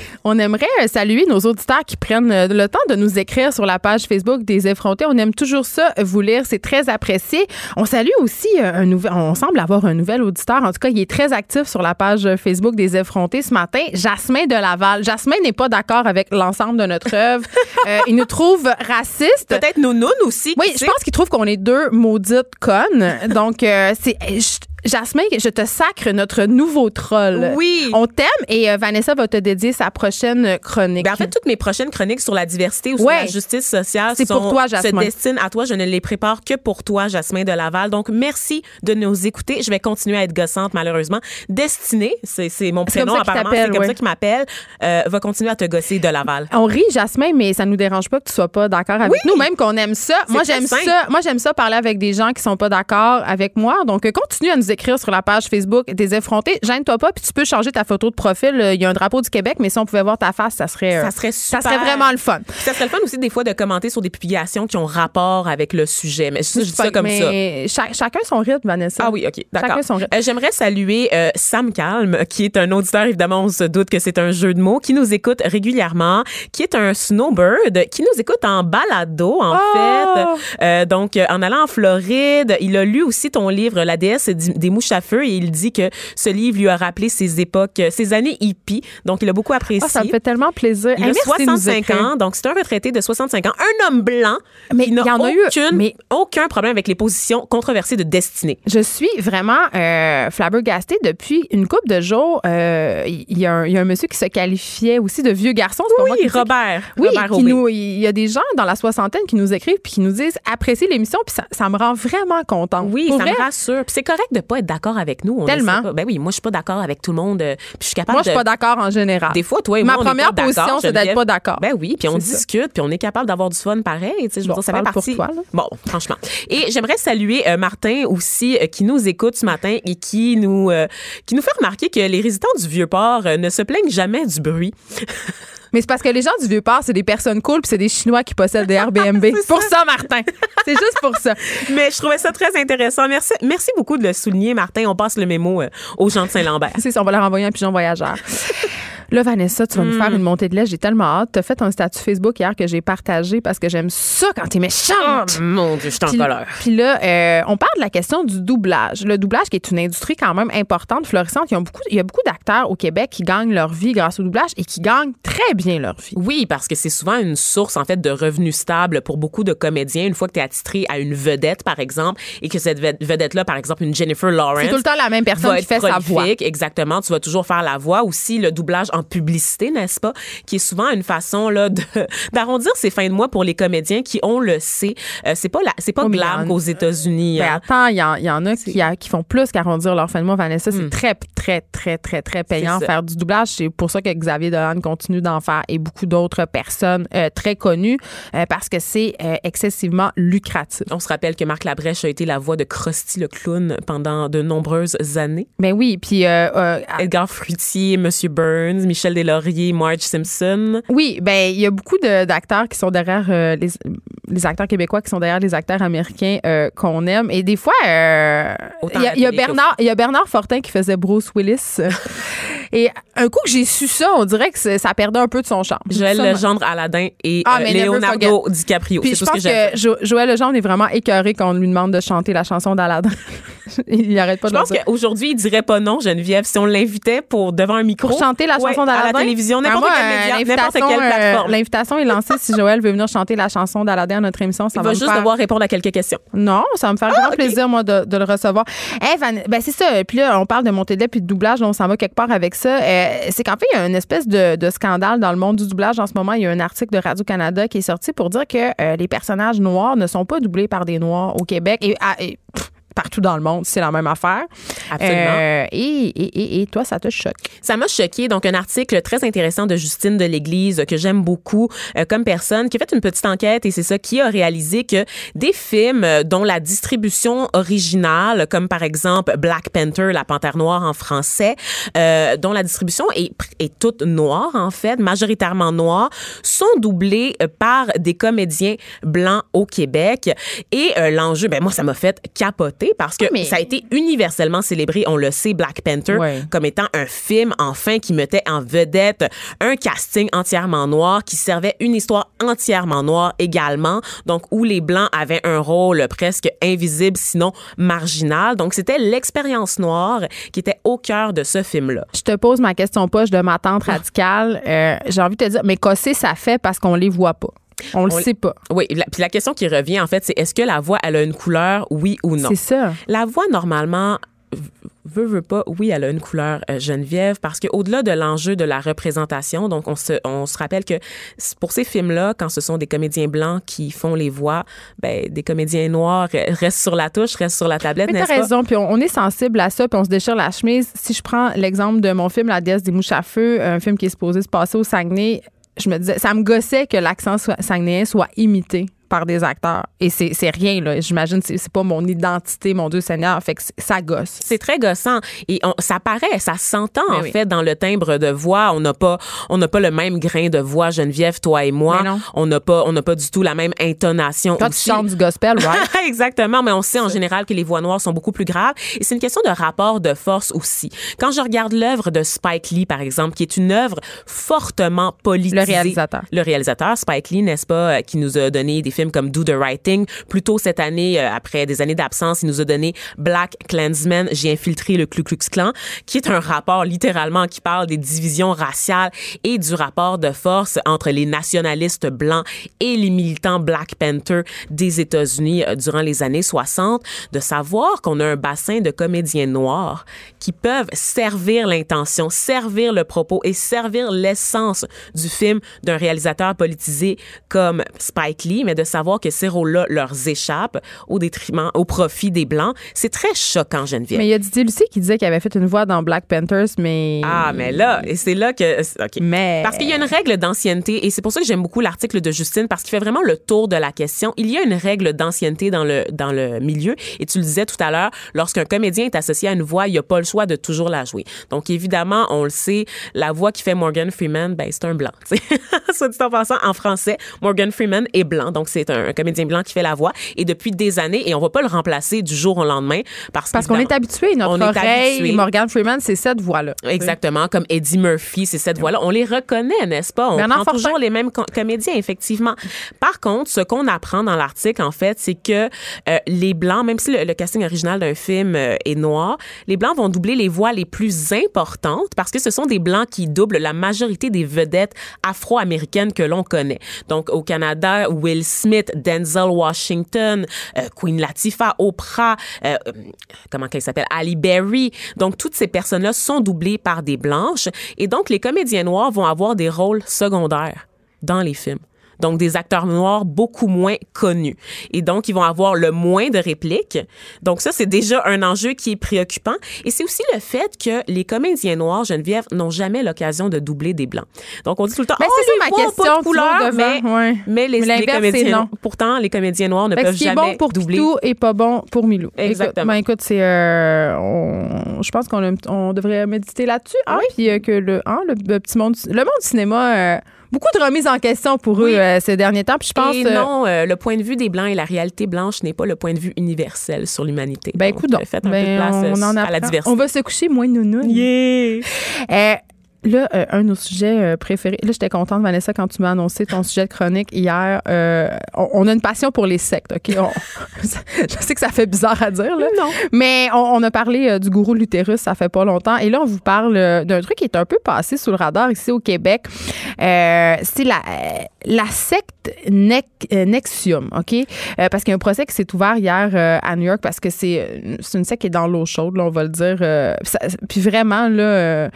On aimerait euh, saluer nos auditeurs qui prennent euh, le temps de nous écrire sur la page Facebook des effrontés. On aime toujours ça, vous lire, c'est très apprécié. On salue aussi euh, un nouvel, on semble avoir un nouvel auditeur. En tout cas, il est très actif sur la page Facebook des effrontés ce matin. Jasmin de Laval. Jasmin n'est pas d'accord avec l'ensemble de notre œuvre. [LAUGHS] Euh, il nous trouve racistes. Peut-être Nounoun aussi. Oui, je pense qu'il trouve qu'on est deux maudites connes. Donc, euh, c'est. Jasmin, je te sacre notre nouveau troll. Oui. On t'aime et euh, Vanessa va te dédier sa prochaine chronique. Ben, en fait, toutes mes prochaines chroniques sur la diversité ou sur Ouais. la justice sociale C'est sont- pour toi, se destinent à toi. Je ne les prépare que pour toi, Jasmin de Laval. Donc, merci de nous écouter. Je vais continuer à être gossante, malheureusement. Destinée, c'est mon prénom, apparemment. C'est comme ça qu'il m'appelle. Euh, va continuer à te gosser de Laval. On rit, Jasmin, mais ça nous dérange pas que tu sois pas d'accord avec Oui. nous, même qu'on aime ça. Moi, j'aime ça. Moi, j'aime ça parler avec des gens qui sont pas d'accord avec moi. Donc, euh, continue à nous écrire sur la page Facebook des effrontés. Gêne-toi pas, puis tu peux changer ta photo de profil. Euh, Il y a un drapeau du Québec, mais si on pouvait voir ta face, ça serait, euh, Ça serait ça super. serait vraiment le fun. Puis Ça serait le fun aussi, des fois, de commenter sur des publications qui ont rapport avec le sujet. Mais je, je dis ça comme ça. mais cha- chacun son rythme, Vanessa. Ah oui, OK, d'accord. Euh, J'aimerais saluer euh, Sam Calme, qui est un auditeur, évidemment, on se doute que c'est un jeu de mots, qui nous écoute régulièrement, qui est un snowbird, qui nous écoute en balado, en Oh! fait. Euh, donc, euh, en allant en Floride, il a lu aussi ton livre, La déesse des mouches à feu, et il dit que ce livre lui a rappelé ses époques, euh, ses années hippies. Donc, il a beaucoup apprécié. Ah, ça me fait tellement plaisir. Il Hey, a merci de nous 65 écrire. ans, donc c'est un retraité de 65 ans, un homme blanc Mais qui n'a eu- aucune- mais- aucun problème avec les positions controversées de destinée. Je suis vraiment euh, flabbergastée depuis une couple de jours. euh, Il y, a un- il y a un monsieur qui se qualifiait aussi de vieux garçon. Pas Oui. Robert. Oui, Robert qui nous, il y a des gens dans la soixantaine qui nous écrivent puis qui nous disent appréciez l'émission puis ça, ça me rend vraiment contente. Oui, Pour ça vrai, me rassure. Puis c'est correct de pas être d'accord avec nous. on Tellement. pas. Ben oui, moi je suis pas d'accord avec tout le monde. euh, Puis je suis capable Moi, je suis de- pas d'accord en général. Des fois, toi et Ma moi, on est première pas d'accord, position, c'est d'être pas d'accord. Ben oui, puis on ça. discute, puis on est capable d'avoir du fun pareil. Tu sais, je veux Bon, dire, ça fait pour partie. toi, là. Bon, franchement. Et j'aimerais saluer euh, Martin aussi, euh, qui nous écoute ce matin et qui nous euh, qui nous fait remarquer que les résidents du Vieux-Port ne se plaignent jamais du bruit. [LAUGHS] Mais c'est parce que les gens du Vieux-Port, c'est des personnes cool puis c'est des Chinois qui possèdent des Airbnb. [LAUGHS] c'est pour ça, Martin. C'est juste pour ça. Mais je trouvais ça très intéressant. Merci, merci beaucoup de le souligner, Martin. On passe le mémo euh, aux gens de Saint-Lambert. C'est ça, on va leur envoyer un pigeon voyageur. Là, Vanessa, tu vas nous faire une montée de lait. J'ai tellement hâte. Tu as fait un statut Facebook hier que j'ai partagé parce que j'aime ça quand t'es méchante. mon Dieu, je suis en colère. puis là, euh, on parle de la question du doublage. Le doublage, qui est une industrie quand même importante, florissante. Il y a beaucoup, il y a beaucoup d'acteurs au Québec qui gagnent leur vie grâce au doublage et qui gagnent très bien leur vie. Oui, parce que c'est souvent une source en fait de revenus stables pour beaucoup de comédiens. Une fois que tu es attitré à une vedette, par exemple, et que cette ved- vedette-là, par exemple, une Jennifer Lawrence, C'est tout le temps la même personne qui fait sa voix. Exactement, tu vas toujours faire la voix. Aussi, le doublage en en publicité, n'est-ce pas, qui est souvent une façon là [LAUGHS] d'arrondir ses fins de mois pour les comédiens qui, on le sait, euh, c'est pas la, c'est pas Oh, glam qu'aux États-Unis. Ben hein. attends, il y, y en a qui, a- qui font plus qu'arrondir leur fin de mois, Vanessa. C'est Hmm. très, très, très, très, très payant faire du doublage. C'est pour ça que Xavier Dolan continue d'en faire et beaucoup d'autres personnes euh, très connues euh, parce que c'est euh, excessivement lucratif. On se rappelle que Marc Labrèche a été la voix de Krusty le clown pendant de nombreuses années. Ben oui, puis Edgar Fruitier, Monsieur Burns, Michel Deslauriers, Marge Simpson. Oui, ben il y a beaucoup de- d'acteurs qui sont derrière euh, les, les acteurs québécois qui sont derrière les acteurs américains euh, qu'on aime et des fois euh, il y a, y Bernard il y a Bernard Fortin qui faisait Bruce Willis [LAUGHS] et un coup que j'ai su ça, on dirait que ça perdait un peu de son charme. Joël Ça, Legendre, Aladdin et Ah, Leonardo DiCaprio. Puis je pense que Joël Legendre est vraiment écœuré quand on lui demande de chanter la chanson d'Aladin. [LAUGHS] il arrête pas Je de pense le dire. qu'aujourd'hui, il dirait pas non, Geneviève, si on l'invitait pour devant un micro. Pour chanter la Ouais, chanson à la télévision, Ben, n'importe euh, média, n'importe l'invitation, quelle euh. L'invitation est lancée si Joël veut venir chanter la chanson d'Aladin à notre émission. Ça Il va, juste faire- devoir répondre à quelques questions. Non, ça va me faire Ah, grand plaisir, moi, de, de le recevoir. Hey, Van- ben c'est ça. Puis là, on parle de montée de lait puis de doublage, donc on s'en va quelque part avec ça. Euh, c'est qu'en fait, il y a une espèce de, de scandale dans le monde du doublage en ce moment. Il y a un article de Radio-Canada qui est sorti pour dire que euh, les personnages noirs ne sont pas doublés par des noirs au Québec et, ah, et, pff, partout dans le monde, c'est la même affaire. Absolument. Euh, et, et, et, et toi, ça te choque? Ça m'a choqué. Donc, un article très intéressant de Justine de l'Église que j'aime beaucoup euh, comme personne, qui a fait une petite enquête et c'est ça qui a réalisé que des films euh, dont la distribution originale, comme par exemple Black Panther, la Panthère noire en français, euh, dont la distribution est, est toute noire en fait, majoritairement noire, sont doublés euh, par des comédiens blancs au Québec. Et euh, l'enjeu, ben moi, ça m'a fait capoter parce que mais- ça a été universellement célébré. On le sait, Black Panther, Ouais. comme étant un film enfin qui mettait en vedette un casting entièrement noir qui servait une histoire entièrement noire également donc où les blancs avaient un rôle presque invisible sinon marginal donc c'était l'expérience noire qui était au cœur de ce film là Je te pose ma question poche de ma tante radicale. Euh, J'ai envie de te dire, mais qu'est-ce ça fait parce qu'on les voit pas? On le On- sait pas. oui la, puis la question qui revient en fait c'est est-ce que la voix elle a une couleur oui ou non? C'est ça. La voix, normalement, veut, veut pas, oui, elle a une couleur euh, Geneviève, parce que au-delà de l'enjeu de la représentation, donc on se, on se rappelle que pour ces films-là, quand ce sont des comédiens blancs qui font les voix, ben, des comédiens noirs euh, restent sur la touche, restent sur la tablette, Mais n'est-ce t'as pas? raison, puis on, on est sensible à ça, puis on se déchire la chemise. Si je prends l'exemple de mon film La déesse des mouches à feu, un film qui est supposé se passer au Saguenay, je me disais, ça me gossait que l'accent saguenayen soit imité par des acteurs. Et c'est rien, là. J'imagine, c'est pas mon identité, mon Dieu Seigneur. Fait que ça gosse. C'est très gossant et on, ça paraît, ça s'entend en oui. fait dans le timbre de voix. On n'a pas, on n'a pas le même grain de voix, Geneviève, toi et moi. On n'a pas, on n'a pas du tout la même intonation. Toi, tu aussi. chantes du gospel, [LAUGHS] right? Exactement, mais on sait en général que les voix noires sont beaucoup plus graves et c'est une question de rapport de force aussi. Quand je regarde l'œuvre de Spike Lee par exemple, qui est une œuvre fortement politisée. Le réalisateur. Le réalisateur Spike Lee, n'est-ce pas, euh, qui nous a donné des films comme Do the Right Thing. Plus tôt cette année, euh, après des années d'absence, il nous a donné Black Klansman, J'ai infiltré le Ku Klux Klan, qui est un rapport littéralement qui parle des divisions raciales et du rapport de force entre les nationalistes blancs et les militants Black Panther des États-Unis euh, durant les années 60, de savoir qu'on a un bassin de comédiens noirs qui peuvent servir l'intention, servir le propos et servir l'essence du film d'un réalisateur politisé comme Spike Lee, mais de savoir que ces rôles-là leur échappent au détriment, au profit des Blancs, c'est très choquant, Geneviève. mais il y a Didier Lucie qui disait qu'il avait fait une voix dans Black Panthers, mais. Ah, mais là, et c'est là que. OK. Mais- Parce qu'il y a une règle d'ancienneté, et c'est pour ça que j'aime beaucoup l'article de Justine, parce qu'il fait vraiment le tour de la question. Il y a une règle d'ancienneté dans le, dans le milieu, et tu le disais tout à l'heure, lorsqu'un comédien est associé à une voix, il n'y a pas le choix de toujours la jouer. Donc, évidemment, on le sait, la voix qui fait Morgan Freeman, ben, c'est un blanc. [LAUGHS] Soit dit en passant, en français, Morgan Freeman est blanc, donc c'est un, un comédien blanc qui fait la voix, et depuis des années, et on va pas le remplacer du jour au lendemain, parce, Parce qu'on est habitué, notre on est oreille, habitué. Morgan Freeman, c'est cette voix-là. Exactement, comme Eddie Murphy, c'est cette voix-là. On les reconnaît, n'est-ce pas? On Bernard prend Fortin. toujours les mêmes com- comédiens, effectivement. Par contre, ce qu'on apprend dans l'article, en fait, c'est que euh, les Blancs, même si le, le casting original d'un film euh, est noir, les Blancs vont doubler les voix les plus importantes parce que ce sont des Blancs qui doublent la majorité des vedettes afro-américaines que l'on connaît. Donc, au Canada, Will Smith, Denzel Washington, euh, Queen Latifah, Oprah, euh, comment qu'elle s'appelle, Ali Berry. Donc toutes ces personnes-là sont doublées par des blanches et donc les comédiens noirs vont avoir des rôles secondaires dans les films donc des acteurs noirs beaucoup moins connus. Et donc, ils vont avoir le moins de répliques. Donc, ça, c'est déjà un enjeu qui est préoccupant. Et c'est aussi le fait que les comédiens noirs, Geneviève, n'ont jamais l'occasion de doubler des blancs. Donc, on dit tout le temps, Mais oh, c'est ça les ma question, pas de couleur, mais, ouais. mais les, Mais comédiens, non. pourtant, les comédiens noirs ne Fait que peuvent ce qui est jamais bon pour doubler. Pitou est pas bon pour Milou. Exactement. Écoute, ben, écoute, c'est, euh, on- je pense qu'on on devrait méditer là-dessus. Hein, Puis euh, que le, hein, le, le petit monde, le monde du cinéma, euh, beaucoup de remises en question pour Oui. eux euh, ces derniers temps. Puis je pense. et euh, non, euh, le point de vue des Blancs et la réalité blanche n'est pas le point de vue universel sur l'humanité. ben Donc, écoute, donc, faites un ben, peu de place on, euh, en à apprend. la diversité. On va se coucher moins nounou. Yeah! Là, euh, un de nos sujets euh, préférés. Là, j'étais contente, Vanessa, quand tu m'as annoncé ton sujet de chronique hier. Euh, on, on a une passion pour les sectes, OK? On- [LAUGHS] je sais que ça fait bizarre à dire, là. Non. Mais on, on a parlé euh, du gourou l'utérus, ça fait pas longtemps. Et là, on vous parle euh, d'un truc qui est un peu passé sous le radar ici au Québec. Euh, c'est la, la secte Nec- euh, Nexium, OK? Euh, parce qu'il y a un procès qui s'est ouvert hier euh, à New York parce que c'est une secte qui est dans l'eau chaude, là, on va le dire. Ça- puis vraiment, là,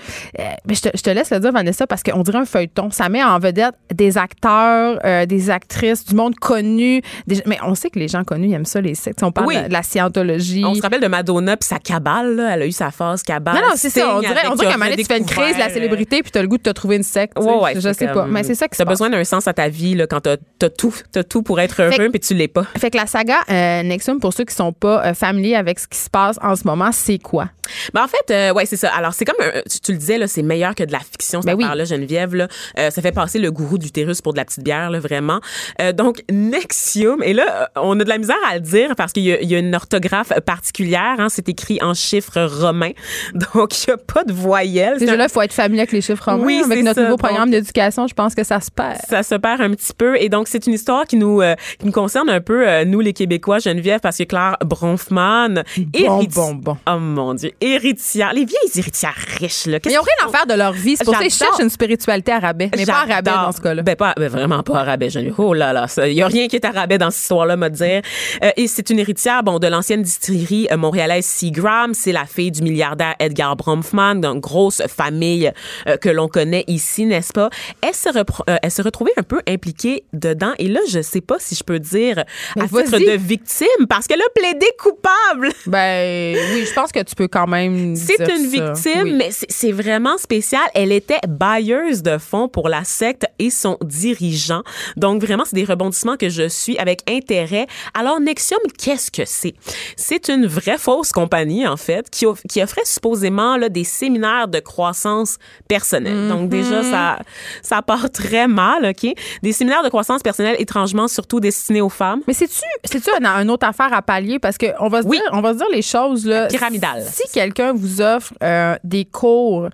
mais je, te, je te laisse le dire, Vanessa, parce qu'on dirait un feuilleton. Ça met en vedette des acteurs, des actrices, du monde connu. Des- mais on sait que les gens connus, ils aiment ça, les sectes. On parle Oui. de, de la scientologie. On se rappelle de Madonna puis sa cabale, là. Elle a eu sa phase cabale. Non, non, c'est ça. On dirait, on dirait qu'à un moment tu fais une crise de la célébrité puis tu as le goût de te trouver une secte. Ouais, ouais, je sais pas. Mais c'est ça qui T'as besoin d'un sens à ta vie là, quand t'as as tout, t'as tout pour être heureux, puis tu l'es pas. Fait que la saga euh, Nexium, pour ceux qui sont pas euh, familiers avec ce qui se passe en ce moment, c'est quoi? Ben en fait, euh, ouais, c'est ça. Alors, c'est comme, un- tu, tu le disais, là, c'est meilleur que de la fiction, cette Ben oui. affaire-là, Geneviève. Là. Euh, ça fait passer le gourou d'utérus pour de la petite bière, là, vraiment. Euh, donc, Nexium, et là, euh, on a de la misère à le dire parce qu'il y, a- il y a une orthographe particulière. Hein, c'est écrit en chiffres romains. [LAUGHS] Donc, il n'y a pas de voyelles. C'est Déjà un- là, il faut être familier avec les chiffres romains. Oui, avec notre ça. nouveau Donc- programme d'éducation, je pense que ça se perd. ça se perd un petit peu. Et donc, c'est une histoire qui nous, euh, qui nous concerne un peu, euh, nous, les Québécois, Geneviève, parce que Claire Bronfman, Bon, bon, bon. Oh mon Dieu, héritière. Les vieilles héritières riches, là. Ils n'ont rien à faire de leur vie. C'est pour ça qu'ils cherchent une spiritualité à rabais. Mais pas à rabais J'adore. dans ce cas-là. Ben, pas, ben, vraiment pas à rabais, Geneviève. Oh là là, il y a rien qui est à rabais dans cette histoire-là, me dire. Euh, et c'est une héritière, bon, de l'ancienne distillerie euh, montréalaise Seagram. C'est la fille du milliardaire Edgar Bronfman, d'une grosse famille euh, que l'on connaît ici, n'est-ce pas? Elle se, euh, elle se retrouvait un peu impliquée dedans. Et là, je sais pas si je peux dire Mais à titre de victime, parce qu'elle a plaidé coupable. Ben oui, je pense que tu peux quand même. C'est une ça. victime, Oui. mais c'est- vraiment spécial. Elle était bailleuse de fonds pour la secte et son dirigeant. Donc vraiment, c'est des rebondissements que je suis avec intérêt. Alors Nexium, qu'est-ce que c'est? C'est une vraie fausse compagnie en fait qui, off- qui offrait supposément là, des séminaires de croissance personnelle. Donc déjà ça ça part très mal, ok? Des séminaires de croissance personnelle étrangement surtout destinés aux femmes. Mais c'est-tu, c'est-tu une, une autre affaire à pallier? Parce que on va se Oui. dire, on va se dire les choses, là. Pyramidale. Si quelqu'un vous offre euh, des cours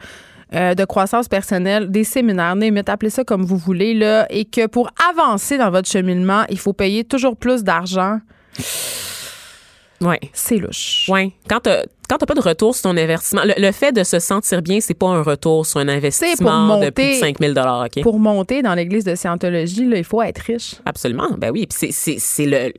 euh, de croissance personnelle, des séminaires, limite, appelez ça comme vous voulez, là, et que pour avancer dans votre cheminement, il faut payer toujours plus d'argent, Ouais. c'est louche. Ouais. Quand quand t'as pas de retour sur ton investissement, le, le fait de se sentir bien, c'est pas un retour sur un investissement de plus de monter- 5000 dollars, ok? Pour monter dans l'église de Scientologie, là, il faut être riche. Absolument. Ben oui. Puis c'est le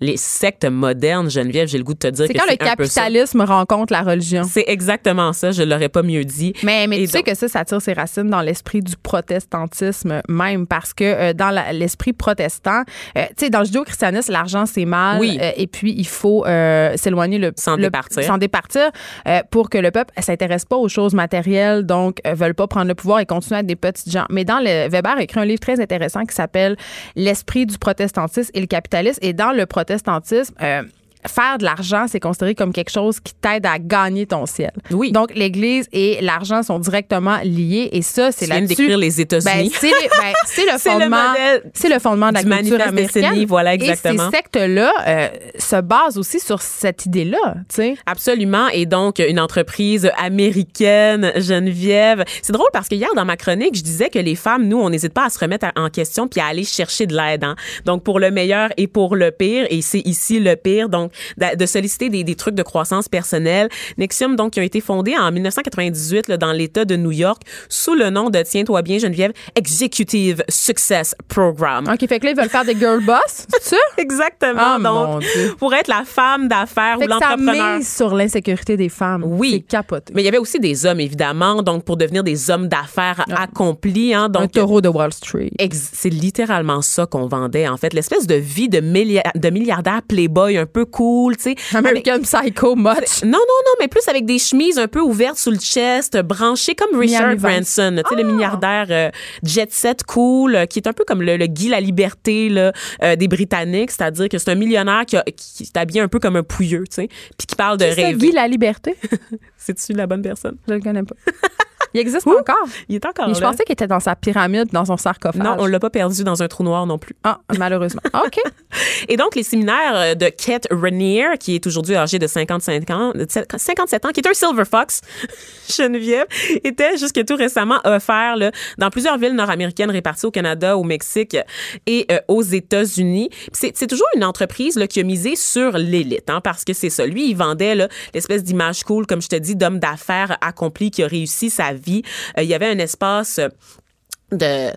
les sectes modernes, Geneviève. J'ai le goût de te dire C'est quand le capitalisme rencontre la religion. C'est exactement ça. Je l'aurais pas mieux dit. Mais, mais Et tu sais que ça, ça tire ses racines dans l'esprit du protestantisme même parce que euh, dans l'esprit protestant, euh, tu sais, dans le judéo-christianisme, l'argent, c'est mal. Oui. euh, et puis, il faut s'éloigner le... S'en départir. S'en départir euh, pour que le peuple s'intéresse pas aux choses matérielles, donc euh, veulent pas prendre le pouvoir et continuer à être des petits gens. Mais dans le... Weber a écrit un livre très intéressant qui s'appelle L'esprit du protestantisme et le capitalisme. Et dans le protestantisme... Faire de l'argent, c'est considéré comme quelque chose qui t'aide à gagner ton ciel. Oui. Donc, l'Église et l'argent sont directement liés. Et ça, c'est Tu viens là-dessus. d'écrire les Ben, États-Unis. c'est le, ben, [LAUGHS] c'est le C'est le fondement. C'est le fondement de la culture américaine. voilà, exactement. Et ces sectes-là euh, se basent aussi sur cette idée-là, tu sais. Absolument. Et donc, une entreprise américaine, Geneviève. C'est drôle parce que hier, dans ma chronique, je disais que les femmes, nous, on n'hésite pas à se remettre en question puis à aller chercher de l'aide. hein. Donc, pour le meilleur et pour le pire. Et c'est ici le pire. Donc, de, solliciter des, des trucs de croissance personnelle. Nexium, donc, qui a été fondé en 1998 là, dans l'État de New York sous le nom de, tiens-toi bien, Geneviève, Executive Success Program. OK, fait que là, ils veulent faire des girl boss, [LAUGHS] c'est ça? Exactement. Ah, mon donc, Dieu. pour être la femme d'affaires ou l'entrepreneur. sur l'insécurité des femmes. Oui. C'est capoté. Mais il y avait aussi des hommes, évidemment, donc pour devenir des hommes d'affaires accomplis. Hein, Un donc, taureau de Wall Street. C'est littéralement ça qu'on vendait, en fait. L'espèce de vie de, millia- de milliardaire playboy un peu cool, tu sais. American Psycho much. Non, non, non, mais plus avec des chemises un peu ouvertes sous le chest, branchées comme Richard. Branson, tu sais, le milliardaire euh, jet set cool, euh, qui est un peu comme le, le Guy la liberté là, euh, des Britanniques, c'est-à-dire que c'est un millionnaire qui, a- qui est habillé un peu comme un pouilleux, tu sais, puis qui parle de C'est rêver. Guy la liberté? [LAUGHS] C'est-tu la bonne personne? Je le connais pas. [LAUGHS] [LAUGHS] Il existe encore. Il est encore je là. pensais qu'il était dans sa pyramide, dans son sarcophage. Non, on l'a pas perdu dans un trou noir non plus. Ah, malheureusement. [LAUGHS] OK. Et donc, les séminaires euh, de Kate Rainier, qui est aujourd'hui âgée de 55 ans, de 57 ans, qui est un Silver Fox, [LAUGHS] Geneviève, était jusque tout récemment offert là, dans plusieurs villes nord-américaines réparties au Canada, au Mexique et euh, aux États-Unis. C'est toujours une entreprise là, qui a misé sur l'élite, hein, parce que c'est ça. Lui, il vendait l'espèce d'image cool, comme je te dis, d'homme d'affaires accompli qui a réussi sa vie. Euh, il y avait un espace... euh, de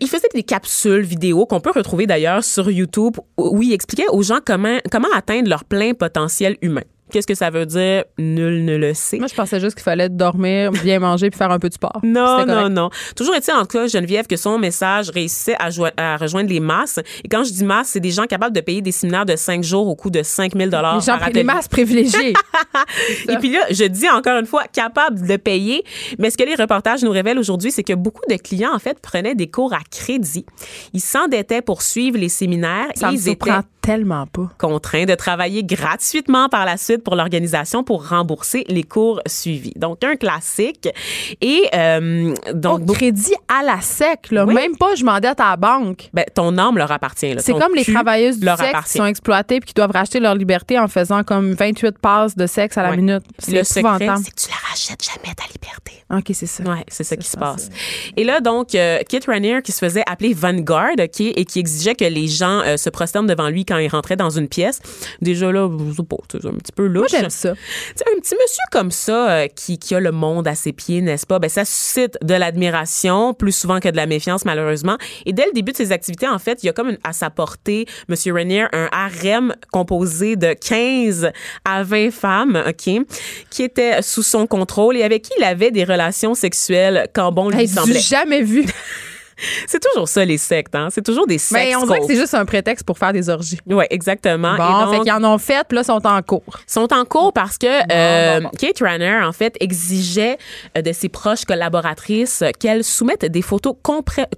il faisait des capsules vidéo qu'on peut retrouver d'ailleurs sur YouTube où il expliquait aux gens comment comment atteindre leur plein potentiel humain. Qu'est-ce que ça veut dire? Nul ne le sait. Moi, je pensais juste qu'il fallait dormir, bien manger puis faire un peu de sport. Non, non, non. Toujours est-il en tout cas, Geneviève, que son message réussissait à, à rejoindre les masses. Et quand je dis masse, c'est des gens capables de payer des séminaires de cinq jours au coût de 5 000 Les gens par les masses privilégiées. [LAUGHS] Et puis là, je dis encore une fois, capable de payer. Mais ce que les reportages nous révèlent aujourd'hui, c'est que beaucoup de clients, en fait, prenaient des cours à crédit. Ils s'endettaient pour suivre les séminaires Ça et me ils étaient tellement pas. contraints de travailler gratuitement par la suite pour l'organisation pour rembourser les cours suivis. Donc, un classique. Et euh, donc, beaucoup- crédit à la sec, là. Oui. Même pas, je m'endette à la banque. ben, ton âme leur appartient. là. C'est comme les travailleuses du sexe qui sont exploitées puis qui doivent racheter leur liberté en faisant comme 28 passes de sexe à la minute. C'est Le secret, c'est que tu la rachètes jamais ta liberté. OK, c'est ça. Ouais, c'est ça qui se passe. Et là, donc, euh, Kit Raniere, qui se faisait appeler Vanguard, OK, et qui exigeait que les gens euh, se prosternent devant lui quand il rentrait dans une pièce. Déjà, là, je sais pas, c'est un petit peu louche. Moi, j'aime ça. Tu sais, un petit monsieur comme ça euh, qui, qui a le monde à ses pieds, n'est-ce pas? Ben, ça suscite de l'admiration plus souvent que de la méfiance, malheureusement. Et dès le début de ses activités, en fait, il y a comme une- à sa portée, Monsieur Renier, un harem composé de 15 à 20 femmes, OK, qui étaient sous son contrôle et avec qui il avait des relations sexuelles quand bon lui Hey, semblait. jamais vu. [LAUGHS] [LAUGHS] C'est toujours ça, les sectes, hein? C'est toujours des sectes. Mais on dirait que c'est juste un prétexte pour faire des orgies. Oui, exactement. Bon, Et donc, fait qu'ils en ont fait, puis là, sont en cours. sont en cours parce que euh, bon, bon. Kate Rayner, en fait, exigeait euh, de ses proches collaboratrices euh, qu'elles soumettent des photos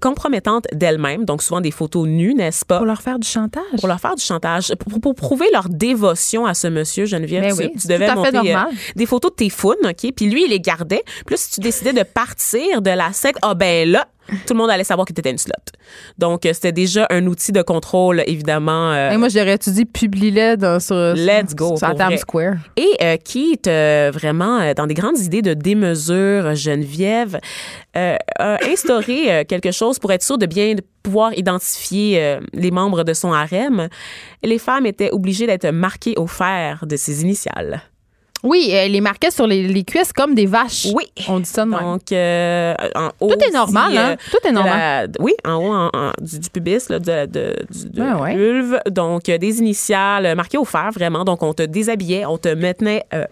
compromettantes d'elles-mêmes, donc souvent des photos nues, n'est-ce pas? Pour leur faire du chantage. Pour leur faire du chantage, pour, pour prouver leur dévotion à ce monsieur, Geneviève, Ben tu, oui, tu devais tout à fait monter euh, normal. des photos de tes founes, OK? Puis lui, il les gardait. Puis là, si tu décidais de partir de la secte, ah ben là, tout le monde allait savoir que tu étais une slot. Donc, euh, c'était déjà un outil de contrôle, évidemment. euh, Et moi, j'aurais étudié publie-les dans- sur, Let's go, sur Times. Square. Et euh, Keith, euh, vraiment, euh, dans des grandes idées de démesure, Geneviève, a instauré quelque chose pour être sûr de bien pouvoir identifier les membres de son harem. Les femmes étaient obligées d'être marquées au fer de ses initiales. Oui, elle les marquait sur les, les cuisses comme des vaches. Oui. On dit ça de même. Donc, euh, en haut. Tout est normal, hein? euh, Tout est normal. la- oui, en haut en- en- du, du pubis, là, de, de, du- de Ah ouais. vulve. Donc, euh, des initiales marquées au fer, vraiment. Donc, on te déshabillait, on te maintenait euh,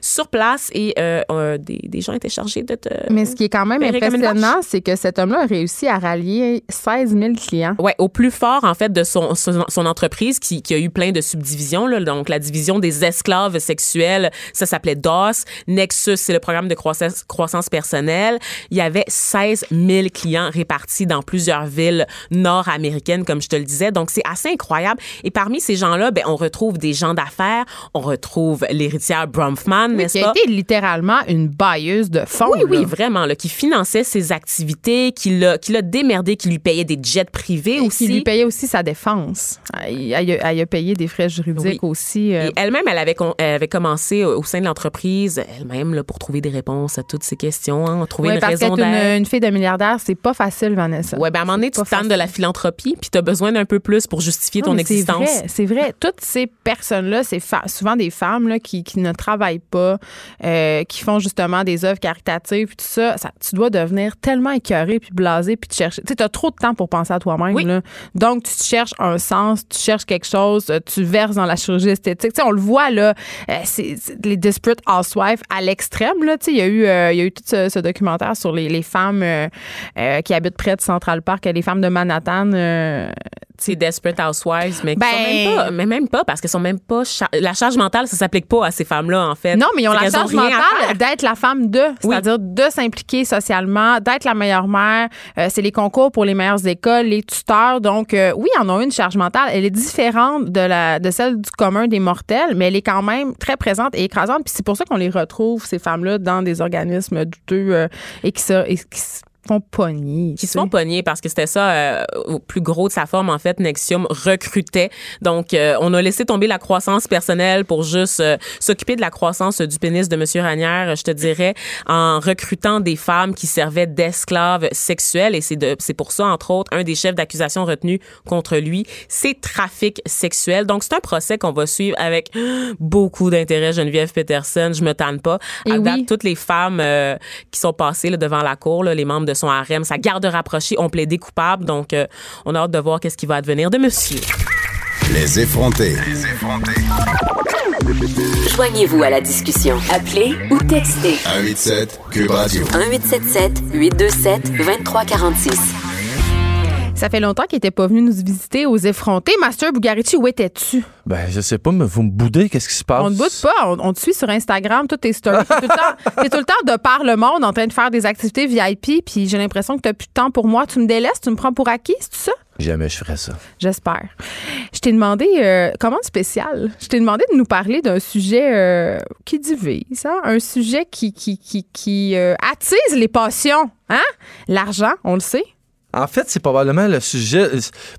sur place et euh, euh, des, des gens étaient chargés de te. Mais ce qui est quand même impressionnant, c'est que cet homme-là a réussi à rallier 16 000 clients. Ouais, au plus fort, en fait, de son, son, son entreprise qui, qui a eu plein de subdivisions. Là, donc, la division des esclaves sexuels, ça s'appelait DOS. Nexus, c'est le programme de croissance, croissance personnelle. Il y avait 16 000 clients répartis dans plusieurs villes nord-américaines, comme je te le disais. Donc, c'est assez incroyable. Et parmi ces gens-là, ben, on retrouve des gens d'affaires. On retrouve l'héritière Bromfman, Mais n'est-ce qui a pas? été littéralement une bailleuse de fonds. Oui, oui, vraiment, là, qui finançait ses activités, qui l'a, qui l'a démerdé, qui lui payait des jets privés Et aussi. qui lui payait aussi sa défense. Elle, elle a- elle a payé des frais juridiques Oui. aussi. euh, Et elle-même, elle avait, elle avait commencé au sein de l'entreprise elle-même là, pour trouver des réponses à toutes ces questions, hein, trouver Ouais, une parce raison d'être. une, une fille de milliardaire, c'est pas facile, Vanessa. Ouais, ben à un moment donné, tu pas te tannes de la philanthropie, puis tu as besoin d'un peu plus pour justifier Non, ton mais c'est existence. vrai, C'est vrai. Toutes ces personnes-là, c'est souvent des femmes là, qui, qui ne travaillent pas, euh, qui font justement des œuvres caritatives, puis tout ça, ça. Tu dois devenir tellement écœuré puis blasé puis te chercher. Tu sais, as trop de temps pour penser à toi-même. Oui. Donc, tu te cherches un sens, tu cherches quelque chose, euh, tu verses dans la chirurgie esthétique. Tu sais, on le voit, là, euh, c'est les Desperate Housewives à l'extrême. Il y a eu, euh, y a eu tout ce, documentaire sur les, les femmes euh, euh, qui habitent près de Central Park, les femmes de Manhattan. C'est Desperate Housewives, mais qui Ben- sont même pas, mais même pas, parce qu'elles sont même pas. char- la charge mentale, ça s'applique pas à ces femmes-là, en fait. Non, mais ils ont la charge mentale d'être la femme de, c'est-à-dire de s'impliquer socialement, d'être la meilleure mère. Euh, c'est les concours pour les meilleures écoles, les tuteurs. Donc, euh, oui, en ont une charge mentale. Elle est différente de, la, de celle du commun des mortels, mais elle est quand même très présente et écrasante. Puis c'est pour ça qu'on les retrouve, ces femmes-là, dans des organismes douteux euh, et qui se, et qui se font pogner. qui se font pogner parce que c'était ça euh, au plus gros de sa forme en fait Nexium recrutait. Donc euh, on a laissé tomber la croissance personnelle pour juste euh, s'occuper de la croissance du pénis de monsieur Ranière je te dirais en recrutant des femmes qui servaient d'esclaves sexuels. Et c'est de c'est pour ça entre autres un des chefs d'accusation retenu contre lui c'est trafic sexuel. Donc c'est un procès qu'on va suivre avec beaucoup d'intérêt Geneviève Peterson je me tanne pas. À oui. toutes les femmes euh, qui sont passées là, devant la cour, là, les membres de son harem, sa garde rapprochée ont plaidé coupable. Donc, euh, on a hâte de voir qu'est-ce qui va advenir de monsieur. Les effrontés. Joignez-vous à la discussion. Appelez ou textez 187 Cube Radio. 1877 827 2346. Ça fait longtemps qu'il n'était pas venu nous visiter aux effrontés. Master Bugarici, où étais-tu? Ben, je sais pas, mais vous me boudez, qu'est-ce qui se passe? On ne boude pas. On, on te suit sur Instagram, toutes tes stories. T'es tout, le temps- [LAUGHS] t'es tout le temps de par le monde en train de faire des activités VIP, puis j'ai l'impression que tu n'as plus de temps pour moi. Tu me délaisses, tu me prends pour acquis, c'est ça? Jamais je ferais ça. J'espère. Je t'ai demandé, euh, commande spéciale, je t'ai demandé de nous parler d'un sujet euh, qui divise, hein? un sujet qui, qui, qui, qui euh, attise les passions. Hein? L'argent, on le sait. En fait, c'est probablement le sujet.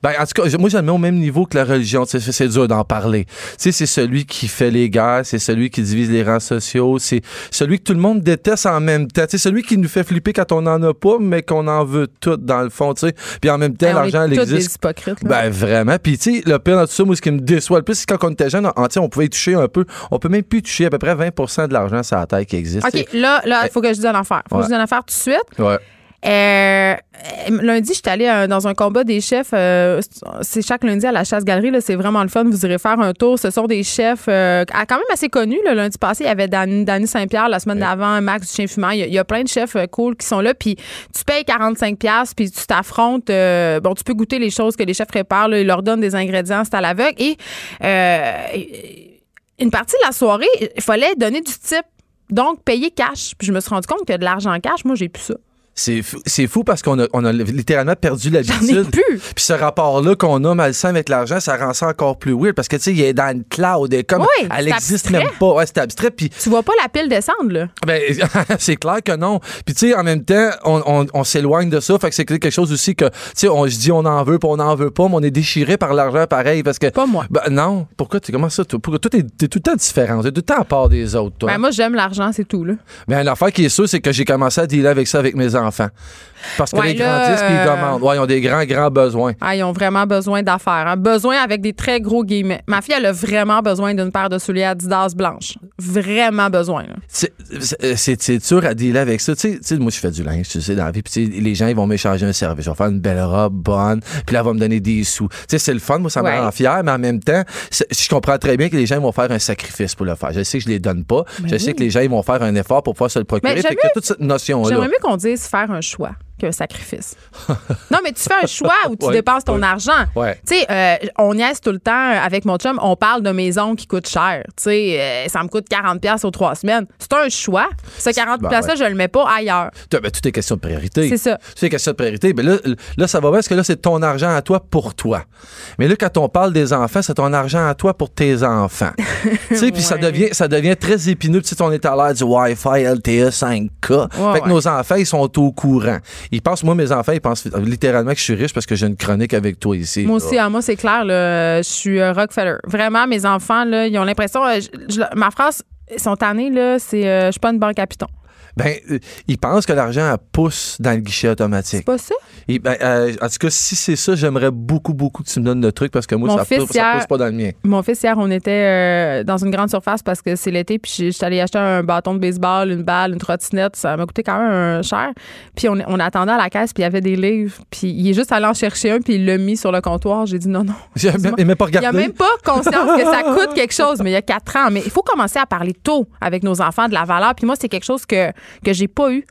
Ben, en tout cas, moi, je le mets au même niveau que la religion. C'est dur d'en parler. C'est celui qui fait les guerres, c'est celui qui divise les rangs sociaux, c'est celui que tout le monde déteste en même temps. C'est celui qui nous fait flipper quand on n'en a pas, mais qu'on en veut tout dans le fond. Puis en même temps, on l'argent, elle des existe. hypocrites. là. Ben vraiment. Puis tu sais, le pire dans tout ça, moi, ce qui me déçoit le plus, c'est quand on était jeune, on, on pouvait y toucher un peu. On peut même plus toucher à peu près 20% de l'argent sur la taille qui existe. OK, là, là, il faut que je dise une affaire. faut que je dise une affaire tout de suite. Ouais. Euh, lundi, j'étais allée euh, dans un combat des chefs. euh, c'est chaque lundi à la chasse-galerie. là, C'est vraiment le fun. Vous irez faire un tour. Ce sont des chefs euh, quand même assez connus. Le lundi passé, il y avait Dani Saint-Pierre. La semaine d'avant, Max du Chien Fumant. Il y, a, il y a plein de chefs euh, cool qui sont là. Puis tu payes 45$, piastres, puis tu t'affrontes. euh, bon, tu peux goûter les choses que les chefs préparent. là. ils leur donnent des ingrédients. C'est à l'aveugle. Et euh, une partie de la soirée, il fallait donner du type. Donc, payer cash. Puis je me suis rendu compte que de l'argent cash, moi, j'ai plus ça. C'est fou, fou parce qu'on a, on a littéralement perdu l'habitude. plus. Puis ce rapport-là qu'on a malsain avec l'argent, ça rend ça encore plus weird parce que tu sais, il est dans le cloud, et comme Oui, elle c'est existe abstrait. même pas. Ouais, c'est abstrait. Puis Tu vois pas la pile descendre, là. ben, [LAUGHS] c'est clair que non. Puis tu sais, en même temps, on, on, on s'éloigne de ça. Fait que c'est quelque chose aussi que, tu sais, on se dit on en veut, puis on en veut pas, mais on est déchiré par l'argent pareil parce que. Pas moi. Ben non. Pourquoi tu comment ça? toi? Pourquoi toi, t'es, t'es tout le temps différent? T'es tout le temps à part des autres, toi. Ben, moi, j'aime l'argent, c'est tout, là. Ben, l'affaire qui est sûre, c'est que j'ai commencé à dealer avec ça avec mes enfants. Parce que Ouais, les là, grandissent puis ils euh, demandent. Ouais, ils ont des grands, grands besoins. Ah, ils ont vraiment besoin d'affaires. hein. Besoin avec des très gros guillemets. Ma fille, elle a vraiment besoin d'une paire de souliers Adidas blanches. Vraiment besoin. C'est- C'est c'est dur à dealer avec ça. Tu sais, moi, je fais du linge, tu sais, dans la vie. Puis, les gens, ils vont m'échanger un service. Je vais faire une belle robe bonne. Puis là, elle va me donner des sous. Tu sais, c'est le fun. Moi, ça me Ouais. rend fier. Mais en même temps, je comprends très bien que les gens vont faire un sacrifice pour le faire. Je sais que je les donne pas. je sais que les gens, ils vont faire un effort pour pouvoir se le procurer. Mais Fait que toute cette notion-là. J'aimerais mieux qu'on dise faire un choix qu'un sacrifice. [LAUGHS] non, mais tu fais un choix où tu Ouais, dépenses ton ouais. argent. Ouais. Tu sais, euh, on niaise tout le temps avec mon chum, on parle de maisons qui coûtent cher. Tu sais, euh, ça me coûte 40$ pièces aux trois semaines. C'est un choix. Ce 40$ Ben je le mets pas ailleurs. Ben, tout est question de priorité. C'est ça. Tout est question de priorité. Mais là, là, ça va bien parce que là, c'est ton argent à toi pour toi. Mais là, quand on parle des enfants, c'est ton argent à toi pour tes enfants. [LAUGHS] tu sais, puis ça devient, ça devient très épineux. Tu sais, on est à l'ère du Wi-Fi, LTE 5K. fait que nos enfants, ils sont au courant. Ils pensent, moi, mes enfants, ils pensent littéralement que je suis riche parce que j'ai une chronique avec toi ici. Moi aussi, à moi, c'est clair, là, je suis euh, Rockefeller. Vraiment, mes enfants, là, ils ont l'impression. euh, je- je- ma phrase Ils sont tannés, là. C'est, euh, je suis pas une banque à piton. Ben, euh, ils pensent que l'argent pousse dans le guichet automatique. C'est pas ça? Et ben, euh, en tout cas, si c'est ça, j'aimerais beaucoup, beaucoup que tu me donnes le truc parce que moi, Mon ça, fils, pousse, ça hier- pousse pas dans le mien. Mon fils, hier, on était euh, dans une grande surface parce que c'est l'été, puis je suis allée acheter un bâton de baseball, une balle, une trottinette. Ça m'a coûté quand même un cher. Puis on, on attendait à la caisse, puis il y avait des livres. Puis il est juste allé en chercher un, puis il l'a mis sur le comptoir. J'ai dit non, non. [LAUGHS] Il m'a pas Il regardé. a même pas conscience que ça [LAUGHS] coûte quelque chose, mais il y a quatre ans. Mais il faut commencer à parler tôt avec nos enfants de la valeur. Puis moi, c'est quelque chose que, que j'ai pas eu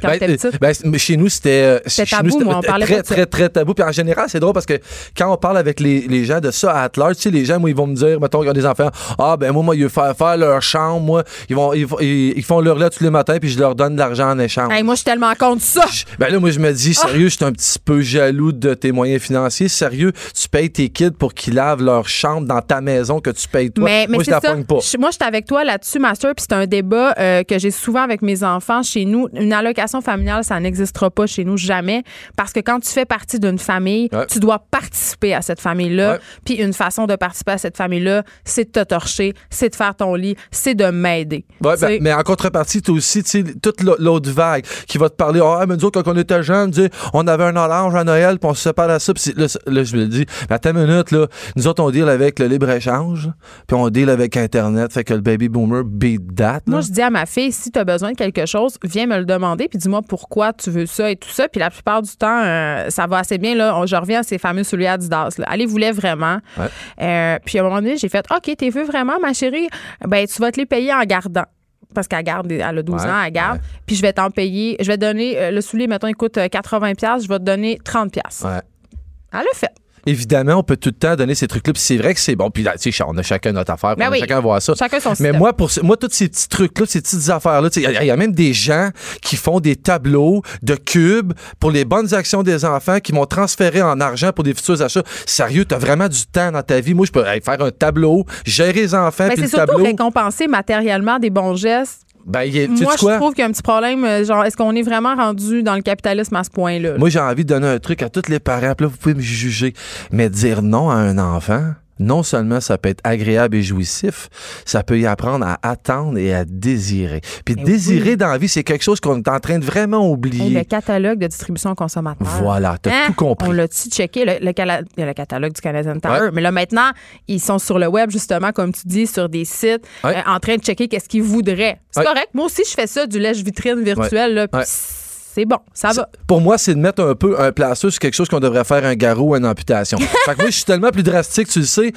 quand Ben, euh, ben, chez nous, c'était. euh, C'était chez tabou, nous, c'était moi, on parlait très, très, très tabou. Puis en général, c'est drôle parce que quand on parle avec les, les gens de ça à large, tu sais, les gens, moi, ils vont me dire, mettons, ils ont des enfants, ah, ben, moi, moi, ils veulent faire, faire leur chambre, moi, ils, vont, ils, font- ils, ils font leur lait tous les matins, puis je leur donne de l'argent en échange. Hey, moi, je suis tellement contre ça. Ben là, moi, je me dis, Ah! sérieux, je suis un petit peu jaloux de tes moyens financiers. Sérieux, tu payes tes kids pour qu'ils lavent leur chambre dans ta maison que tu payes toi. Mais, mais moi, je c'est la ça. pogne pas. Moi, je suis avec toi là-dessus, Master, puis c'est un débat euh, que j'ai souvent avec mes enfants chez nous. Une allocation familiale, ça n'existera pas chez nous jamais, parce que quand tu fais partie d'une famille, Ouais. tu dois participer à cette famille-là. Ouais. Puis une façon de participer à cette famille-là, c'est de te torcher, c'est de faire ton lit, c'est de m'aider. Ouais, ben, mais en contrepartie, tu aussi, toute l'au- l'autre vague qui va te parler. Ah, mais nous autres, quand on était jeunes, on avait un orange à Noël, puis on se sépare à ça. Puis là, je me le dis, mais attends une minute, là. Nous autres, on deal avec le libre-échange, puis on deal avec Internet. Fait que le baby boomer beat that. là. Moi, je dis à ma fille, si tu as besoin de quelque chose, viens me le demander, puis dis-moi pourquoi tu veux ça et tout ça. Puis la plupart du temps, euh, ça va assez bien. Là, On- je reviens à ces fameux souliers Adidas. Là. Elle les voulait vraiment? Ouais. Euh, puis à un moment donné, j'ai fait OK, t'es veux vraiment, ma chérie? Ben, tu vas te les payer en gardant. Parce qu'elle garde, elle a 12 Ouais, ans, elle garde. ouais. Puis je vais t'en payer. Je vais donner, euh, le soulier, mettons, il coûte euh, 80$, je vais te donner 30$. Ouais. Elle l'a fait. Évidemment, on peut tout le temps donner ces trucs-là, puis c'est vrai que c'est bon. Puis là, tu sais, on a chacun notre affaire, Ben on a oui. chacun voir ça. Chacun son Mais moi, pour moi, tous ces petits trucs-là, ces petites affaires-là, il y, a- il y a même des gens qui font des tableaux de cubes pour les bonnes actions des enfants qui vont transférer en argent pour des futurs achats. Sérieux, t'as vraiment du temps dans ta vie. Moi, je peux hey, faire un tableau, gérer les enfants, Ben, puis c'est le surtout tableau. récompenser matériellement des bons gestes. Ben, y a- Moi, je trouve qu'il y a un petit problème. euh, Genre, est-ce qu'on est vraiment rendu dans le capitalisme à ce point-là? Moi, j'ai envie de donner un truc à tous les parents. Puis là, vous pouvez me juger. Mais dire non à un enfant, non seulement ça peut être agréable et jouissif, ça peut y apprendre à attendre et à désirer. Puis Eh désirer oui. dans la vie, c'est quelque chose qu'on est en train de vraiment Hey, oublier. le catalogue de distribution consommateur. Voilà, t'as Hein? tout compris. On l'a-tu checké? Le, catalogue du Canadian. Ouais. Mais là, maintenant, ils sont sur le web, justement, comme tu dis, sur des sites, Ouais. euh, en train de checker qu'est-ce qu'ils voudraient. C'est Ouais. correct. Moi aussi, je fais ça, du lèche-vitrine virtuel. Là, puis. C'est bon, ça va. Pour moi, c'est de mettre un peu un plaster sur quelque chose qu'on devrait faire un garrot ou une amputation. [LAUGHS] fait que moi, je suis tellement plus drastique, tu le sais.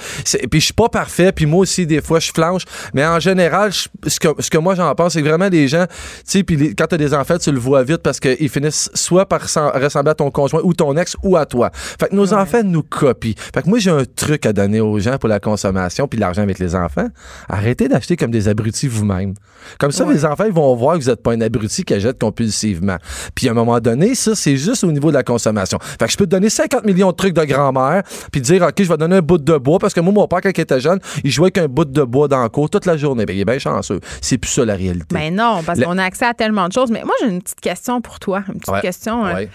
Puis je suis pas parfait, puis moi aussi, des fois, je flanche. Mais en général, ce, que, ce que moi, j'en pense, c'est que vraiment les gens, tu sais, puis quand t'as des enfants, tu le vois vite parce qu'ils finissent soit par ressem- ressembler à ton conjoint ou ton ex ou à toi. Fait que nos enfants nous copient. Fait que moi, j'ai un truc à donner aux gens pour la consommation puis l'argent avec les enfants. Arrêtez d'acheter comme des abrutis vous-même. Comme ça, Ouais. les enfants, ils vont voir que vous n'êtes pas un abruti qui achète compulsivement. Puis à un moment donné, ça, c'est juste au niveau de la consommation. Fait que je peux te donner 50 millions de trucs de grand-mère, puis te dire, OK, je vais donner un bout de bois, parce que moi, mon père, quand il était jeune, il jouait avec un bout de bois dans le cours toute la journée. Ben, il est bien chanceux. C'est plus ça, la réalité. Mais non, parce qu'on a accès à tellement de choses. Mais moi, j'ai une petite question pour toi. Une petite Ouais. question. Ouais.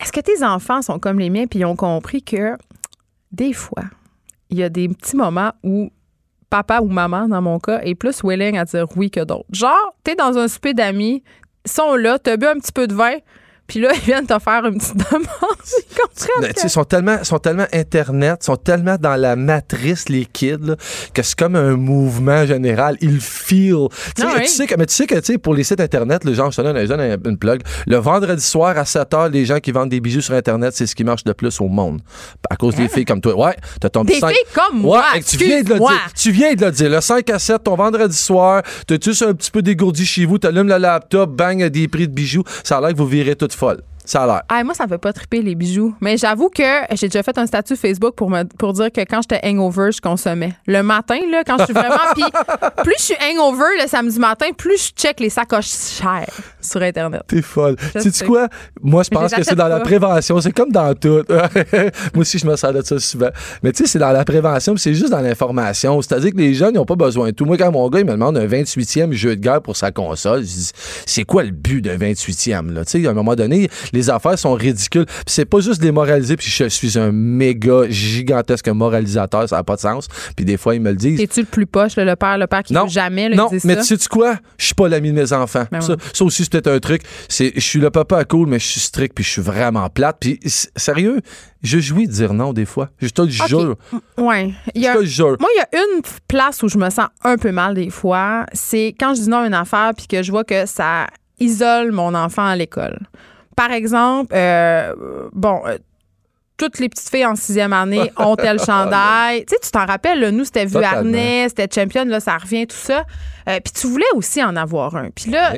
Est-ce que tes enfants sont comme les miens puis ils ont compris que des fois, il y a des petits moments où papa ou maman, dans mon cas, est plus willing à dire oui que d'autres? Genre, t'es dans un souper d'amis, sont là, t'as bu un petit peu de vin, puis là, ils viennent te faire une petite demande. [LAUGHS] Ils que- sont tellement, sont tellement Internet, sont tellement dans la matrice, les kids, là, que c'est comme un mouvement général. Ils feel. Tu sais, Ah oui. tu sais que, mais tu sais que, tu sais, pour les sites Internet, le genre, je te donne, une plug. Le vendredi soir à 7 h, les gens qui vendent des bijoux sur Internet, c'est ce qui marche le plus au monde. À cause des filles comme toi. Ouais, t'as ton? Des filles comme Ouais, moi, tu viens de le dire. Tu viens de le dire. Le 5 à 7, ton vendredi soir, t'as juste un petit peu dégourdi chez vous, t'allumes le laptop, bang, des prix de bijoux. Ça a l'air que vous virez toute folle. Ça a l'air. Ah, moi, ça me fait pas triper les bijoux. Mais j'avoue que j'ai déjà fait un statut Facebook pour me pour dire que quand j'étais hangover, je consommais. Le matin, là, quand je suis vraiment. [LAUGHS] Puis plus je suis hangover le samedi matin, plus je check les sacoches chères sur Internet. T'es folle. Sais-tu sais. quoi? Moi, je pense que c'est dans la prévention. C'est comme dans tout. [LAUGHS] Moi aussi, je me sers de ça souvent. Mais tu sais, c'est dans la prévention, c'est juste dans l'information. C'est-à-dire que les jeunes, ils n'ont pas besoin de tout. Moi, quand mon gars, il me demande un 28e jeu de guerre pour sa console, je dis, c'est quoi le but d'un 28e? Là? Tu sais, à un moment donné, les affaires sont ridicules. Puis c'est pas juste démoraliser, puis je suis un méga gigantesque moralisateur, ça n'a pas de sens. Puis des fois, ils me le disent. Es-tu le plus poche, là, le père, le père qui Non. veut jamais là, Non, il dit mais ça? tu sais quoi? Je suis pas l'ami de mes enfants. Ben ça, aussi, c'est peut-être un truc. C'est, je suis le papa cool, mais je suis strict, puis je suis vraiment plate. Puis sérieux, je jouis de dire non des fois. Je te le jure. Ouais. Il y Je te le jure. Moi, il y a une place où je me sens un peu mal des fois. C'est quand je dis non à une affaire puis que je vois que ça isole mon enfant à l'école. Par exemple, euh, bon. euh, toutes les petites filles en sixième année [LAUGHS] ont tel chandail. Tu sais, tu t'en rappelles, là, nous, c'était. Vuarnet, c'était Champion, là, ça revient, tout ça. Euh, Puis tu voulais aussi en avoir un. Puis là,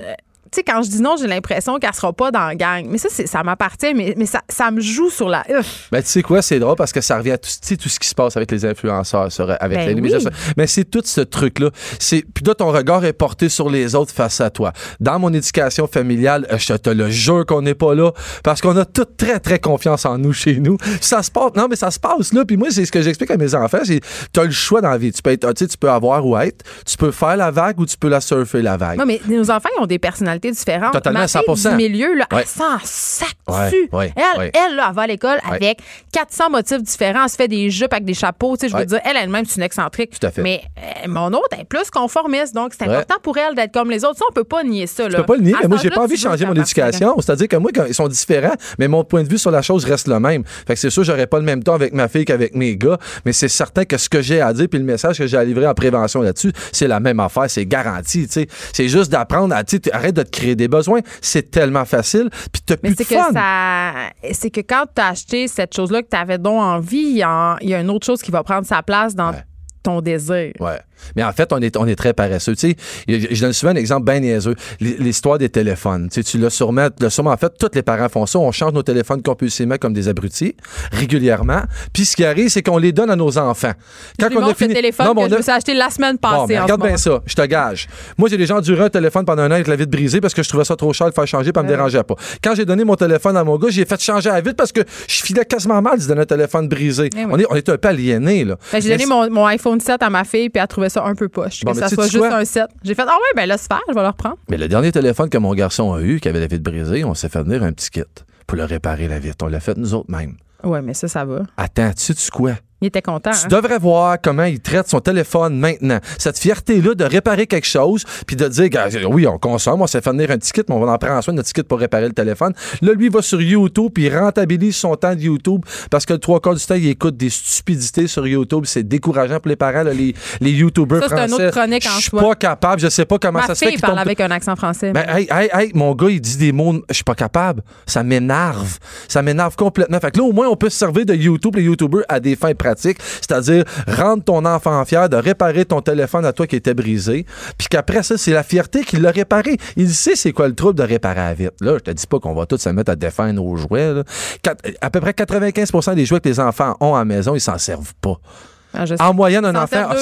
tu sais, quand je dis non, j'ai l'impression qu'elle sera pas dans la gang. Mais ça, ça m'appartient, mais, mais ça, ça me joue sur la... Ben, tu sais quoi, c'est drôle parce que ça revient à tout, tout ce qui se passe avec les influenceurs, sur- avec Ben les oui. médias sociaux. Mais c'est tout ce truc-là. Puis là, ton regard est porté sur les autres face à toi. Dans mon éducation familiale, euh, je te le jure qu'on n'est pas là parce qu'on a tout très, très confiance en nous chez nous. Ça se passe, non, mais ça se passe là. Puis moi, c'est ce que j'explique à mes enfants, c'est, tu as le choix dans la vie. Tu peux être, tu sais, tu peux avoir ou être. Tu peux faire la vague ou tu peux la surfer, la vague. Ouais, mais nos enfants, ils ont des personnalités différentes. Totalement, Ma fille 100%. du milieu, là, Ouais. elle s'en sac dessus. ouais, elle, ouais. elle là, elle va à l'école avec 400 motifs différents. Elle se fait des jupes avec des chapeaux. Tu sais, je veux dire, elle elle-même, c'est une excentrique. Tout à fait. Mais euh, mon autre est plus conformiste. Donc, c'est important pour elle d'être comme les autres. Ça, on peut pas nier ça. Je peux pas le nier, mais moi, j'ai pas envie de changer mon éducation. C'est-à-dire que moi, quand ils sont différents, mais mon point de vue sur la chose reste le même. Fait que c'est sûr, j'aurais pas le même temps avec ma fille qu'avec mes gars, mais c'est certain que ce que j'ai à dire puis le message que j'ai à livrer en prévention là-dessus, c'est la même affaire, c'est garanti, tu sais. C'est juste d'apprendre à, tu arrête de te créer des besoins. C'est tellement facile, puis t'as Mais plus c'est de que fun. ça. C'est que quand tu as acheté cette chose-là que tu avais donc envie, il y, a- il y a une autre chose qui va prendre sa place dans Ouais. ton désir. Ouais. Mais en fait, on est, on est très paresseux. Tu sais, je je donne souvent un exemple bien niaiseux. L'histoire des téléphones. Tu sais, tu l'as sûrement, l'as sûrement fait. Tous les parents font ça. On change nos téléphones compulsivement comme des abrutis, régulièrement. Puis ce qui arrive, c'est qu'on les donne à nos enfants. Je lui montre le téléphone Non, que on je a- me suis acheté la semaine Bon, passée. mais en regarde bien ça, je te gage. Moi, j'ai déjà enduré un téléphone pendant un an avec la vitre brisée parce que je trouvais ça trop cher de faire changer, pas me dérangeait pas. Quand j'ai donné mon téléphone à mon gars, j'ai fait changer à la vitre parce que je filais quasiment mal de donner un téléphone brisé. Eh on, est, on est un peu aliénés, là. Ben, j'ai donné mon, mon iPhone 7 à ma fille, puis elle trouvait ça un peu poche. Bon, que ça soit juste un 7. J'ai fait, ah ouais, ben laisse faire, je vais le reprendre. Mais le dernier téléphone que mon garçon a eu, qui avait la vitre brisée, on s'est fait venir un petit kit pour le réparer la vitre. On l'a fait nous autres mêmes. Ouais, mais ça, ça va. Attends, tu sais quoi? Il était content. Tu hein? devrais voir comment il traite son téléphone maintenant. Cette fierté-là de réparer quelque chose, puis de dire, oui, on consomme, on s'est fait venir un ticket, mais on va en prendre soin de notre ticket pour réparer le téléphone. Là, lui, il va sur YouTube, puis il rentabilise son temps de YouTube, parce que le trois quarts du temps, il écoute des stupidités sur YouTube. C'est décourageant pour les parents, là, les, les YouTubers Ça, c'est français. une autre chronique en Je suis pas capable, je sais pas comment Ma ça se fait qu'il parle tombe avec un accent français. ben, hey, hey, hey, mon gars, il dit des mots, je suis pas capable. Ça m'énerve. Ça m'énerve complètement. Fait que là, au moins, on peut se servir de YouTube, les YouTubers, à des fins pratiques. C'est-à-dire, rendre ton enfant fier de réparer ton téléphone à toi qui était brisé. Puis qu'après ça, c'est la fierté qu'il l'a réparé. Il sait c'est quoi le trouble de réparer à vite. Là, je te dis pas qu'on va tous se mettre à défendre nos jouets. là. Quatre- à peu près 95% des jouets que les enfants ont à la maison, ils s'en servent pas. Ah. En moyenne, un enfant. a-.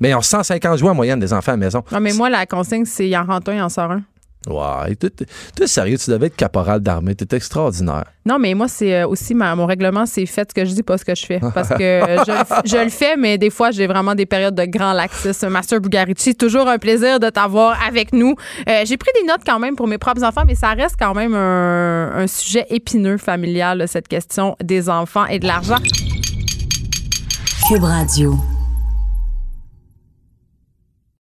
Mais ils ont 150 jouets en moyenne des enfants à la maison. Non, mais moi, la consigne, c'est il en rentre un, il en sort un. T'es- toi, sérieux, tu devais être caporal d'armée. T'es extraordinaire. Non, mais moi, c'est euh, aussi ma- mon règlement, c'est fait ce que je dis, pas ce que je fais. Parce que euh, je, le f- je le fais, mais des fois, j'ai vraiment des périodes de grand laxisme. Master Bugarici, toujours un plaisir de t'avoir avec nous. Euh, j'ai pris des notes quand même pour mes propres enfants, mais ça reste quand même un, un sujet épineux familial, cette question des enfants et de l'argent. Cube Radio.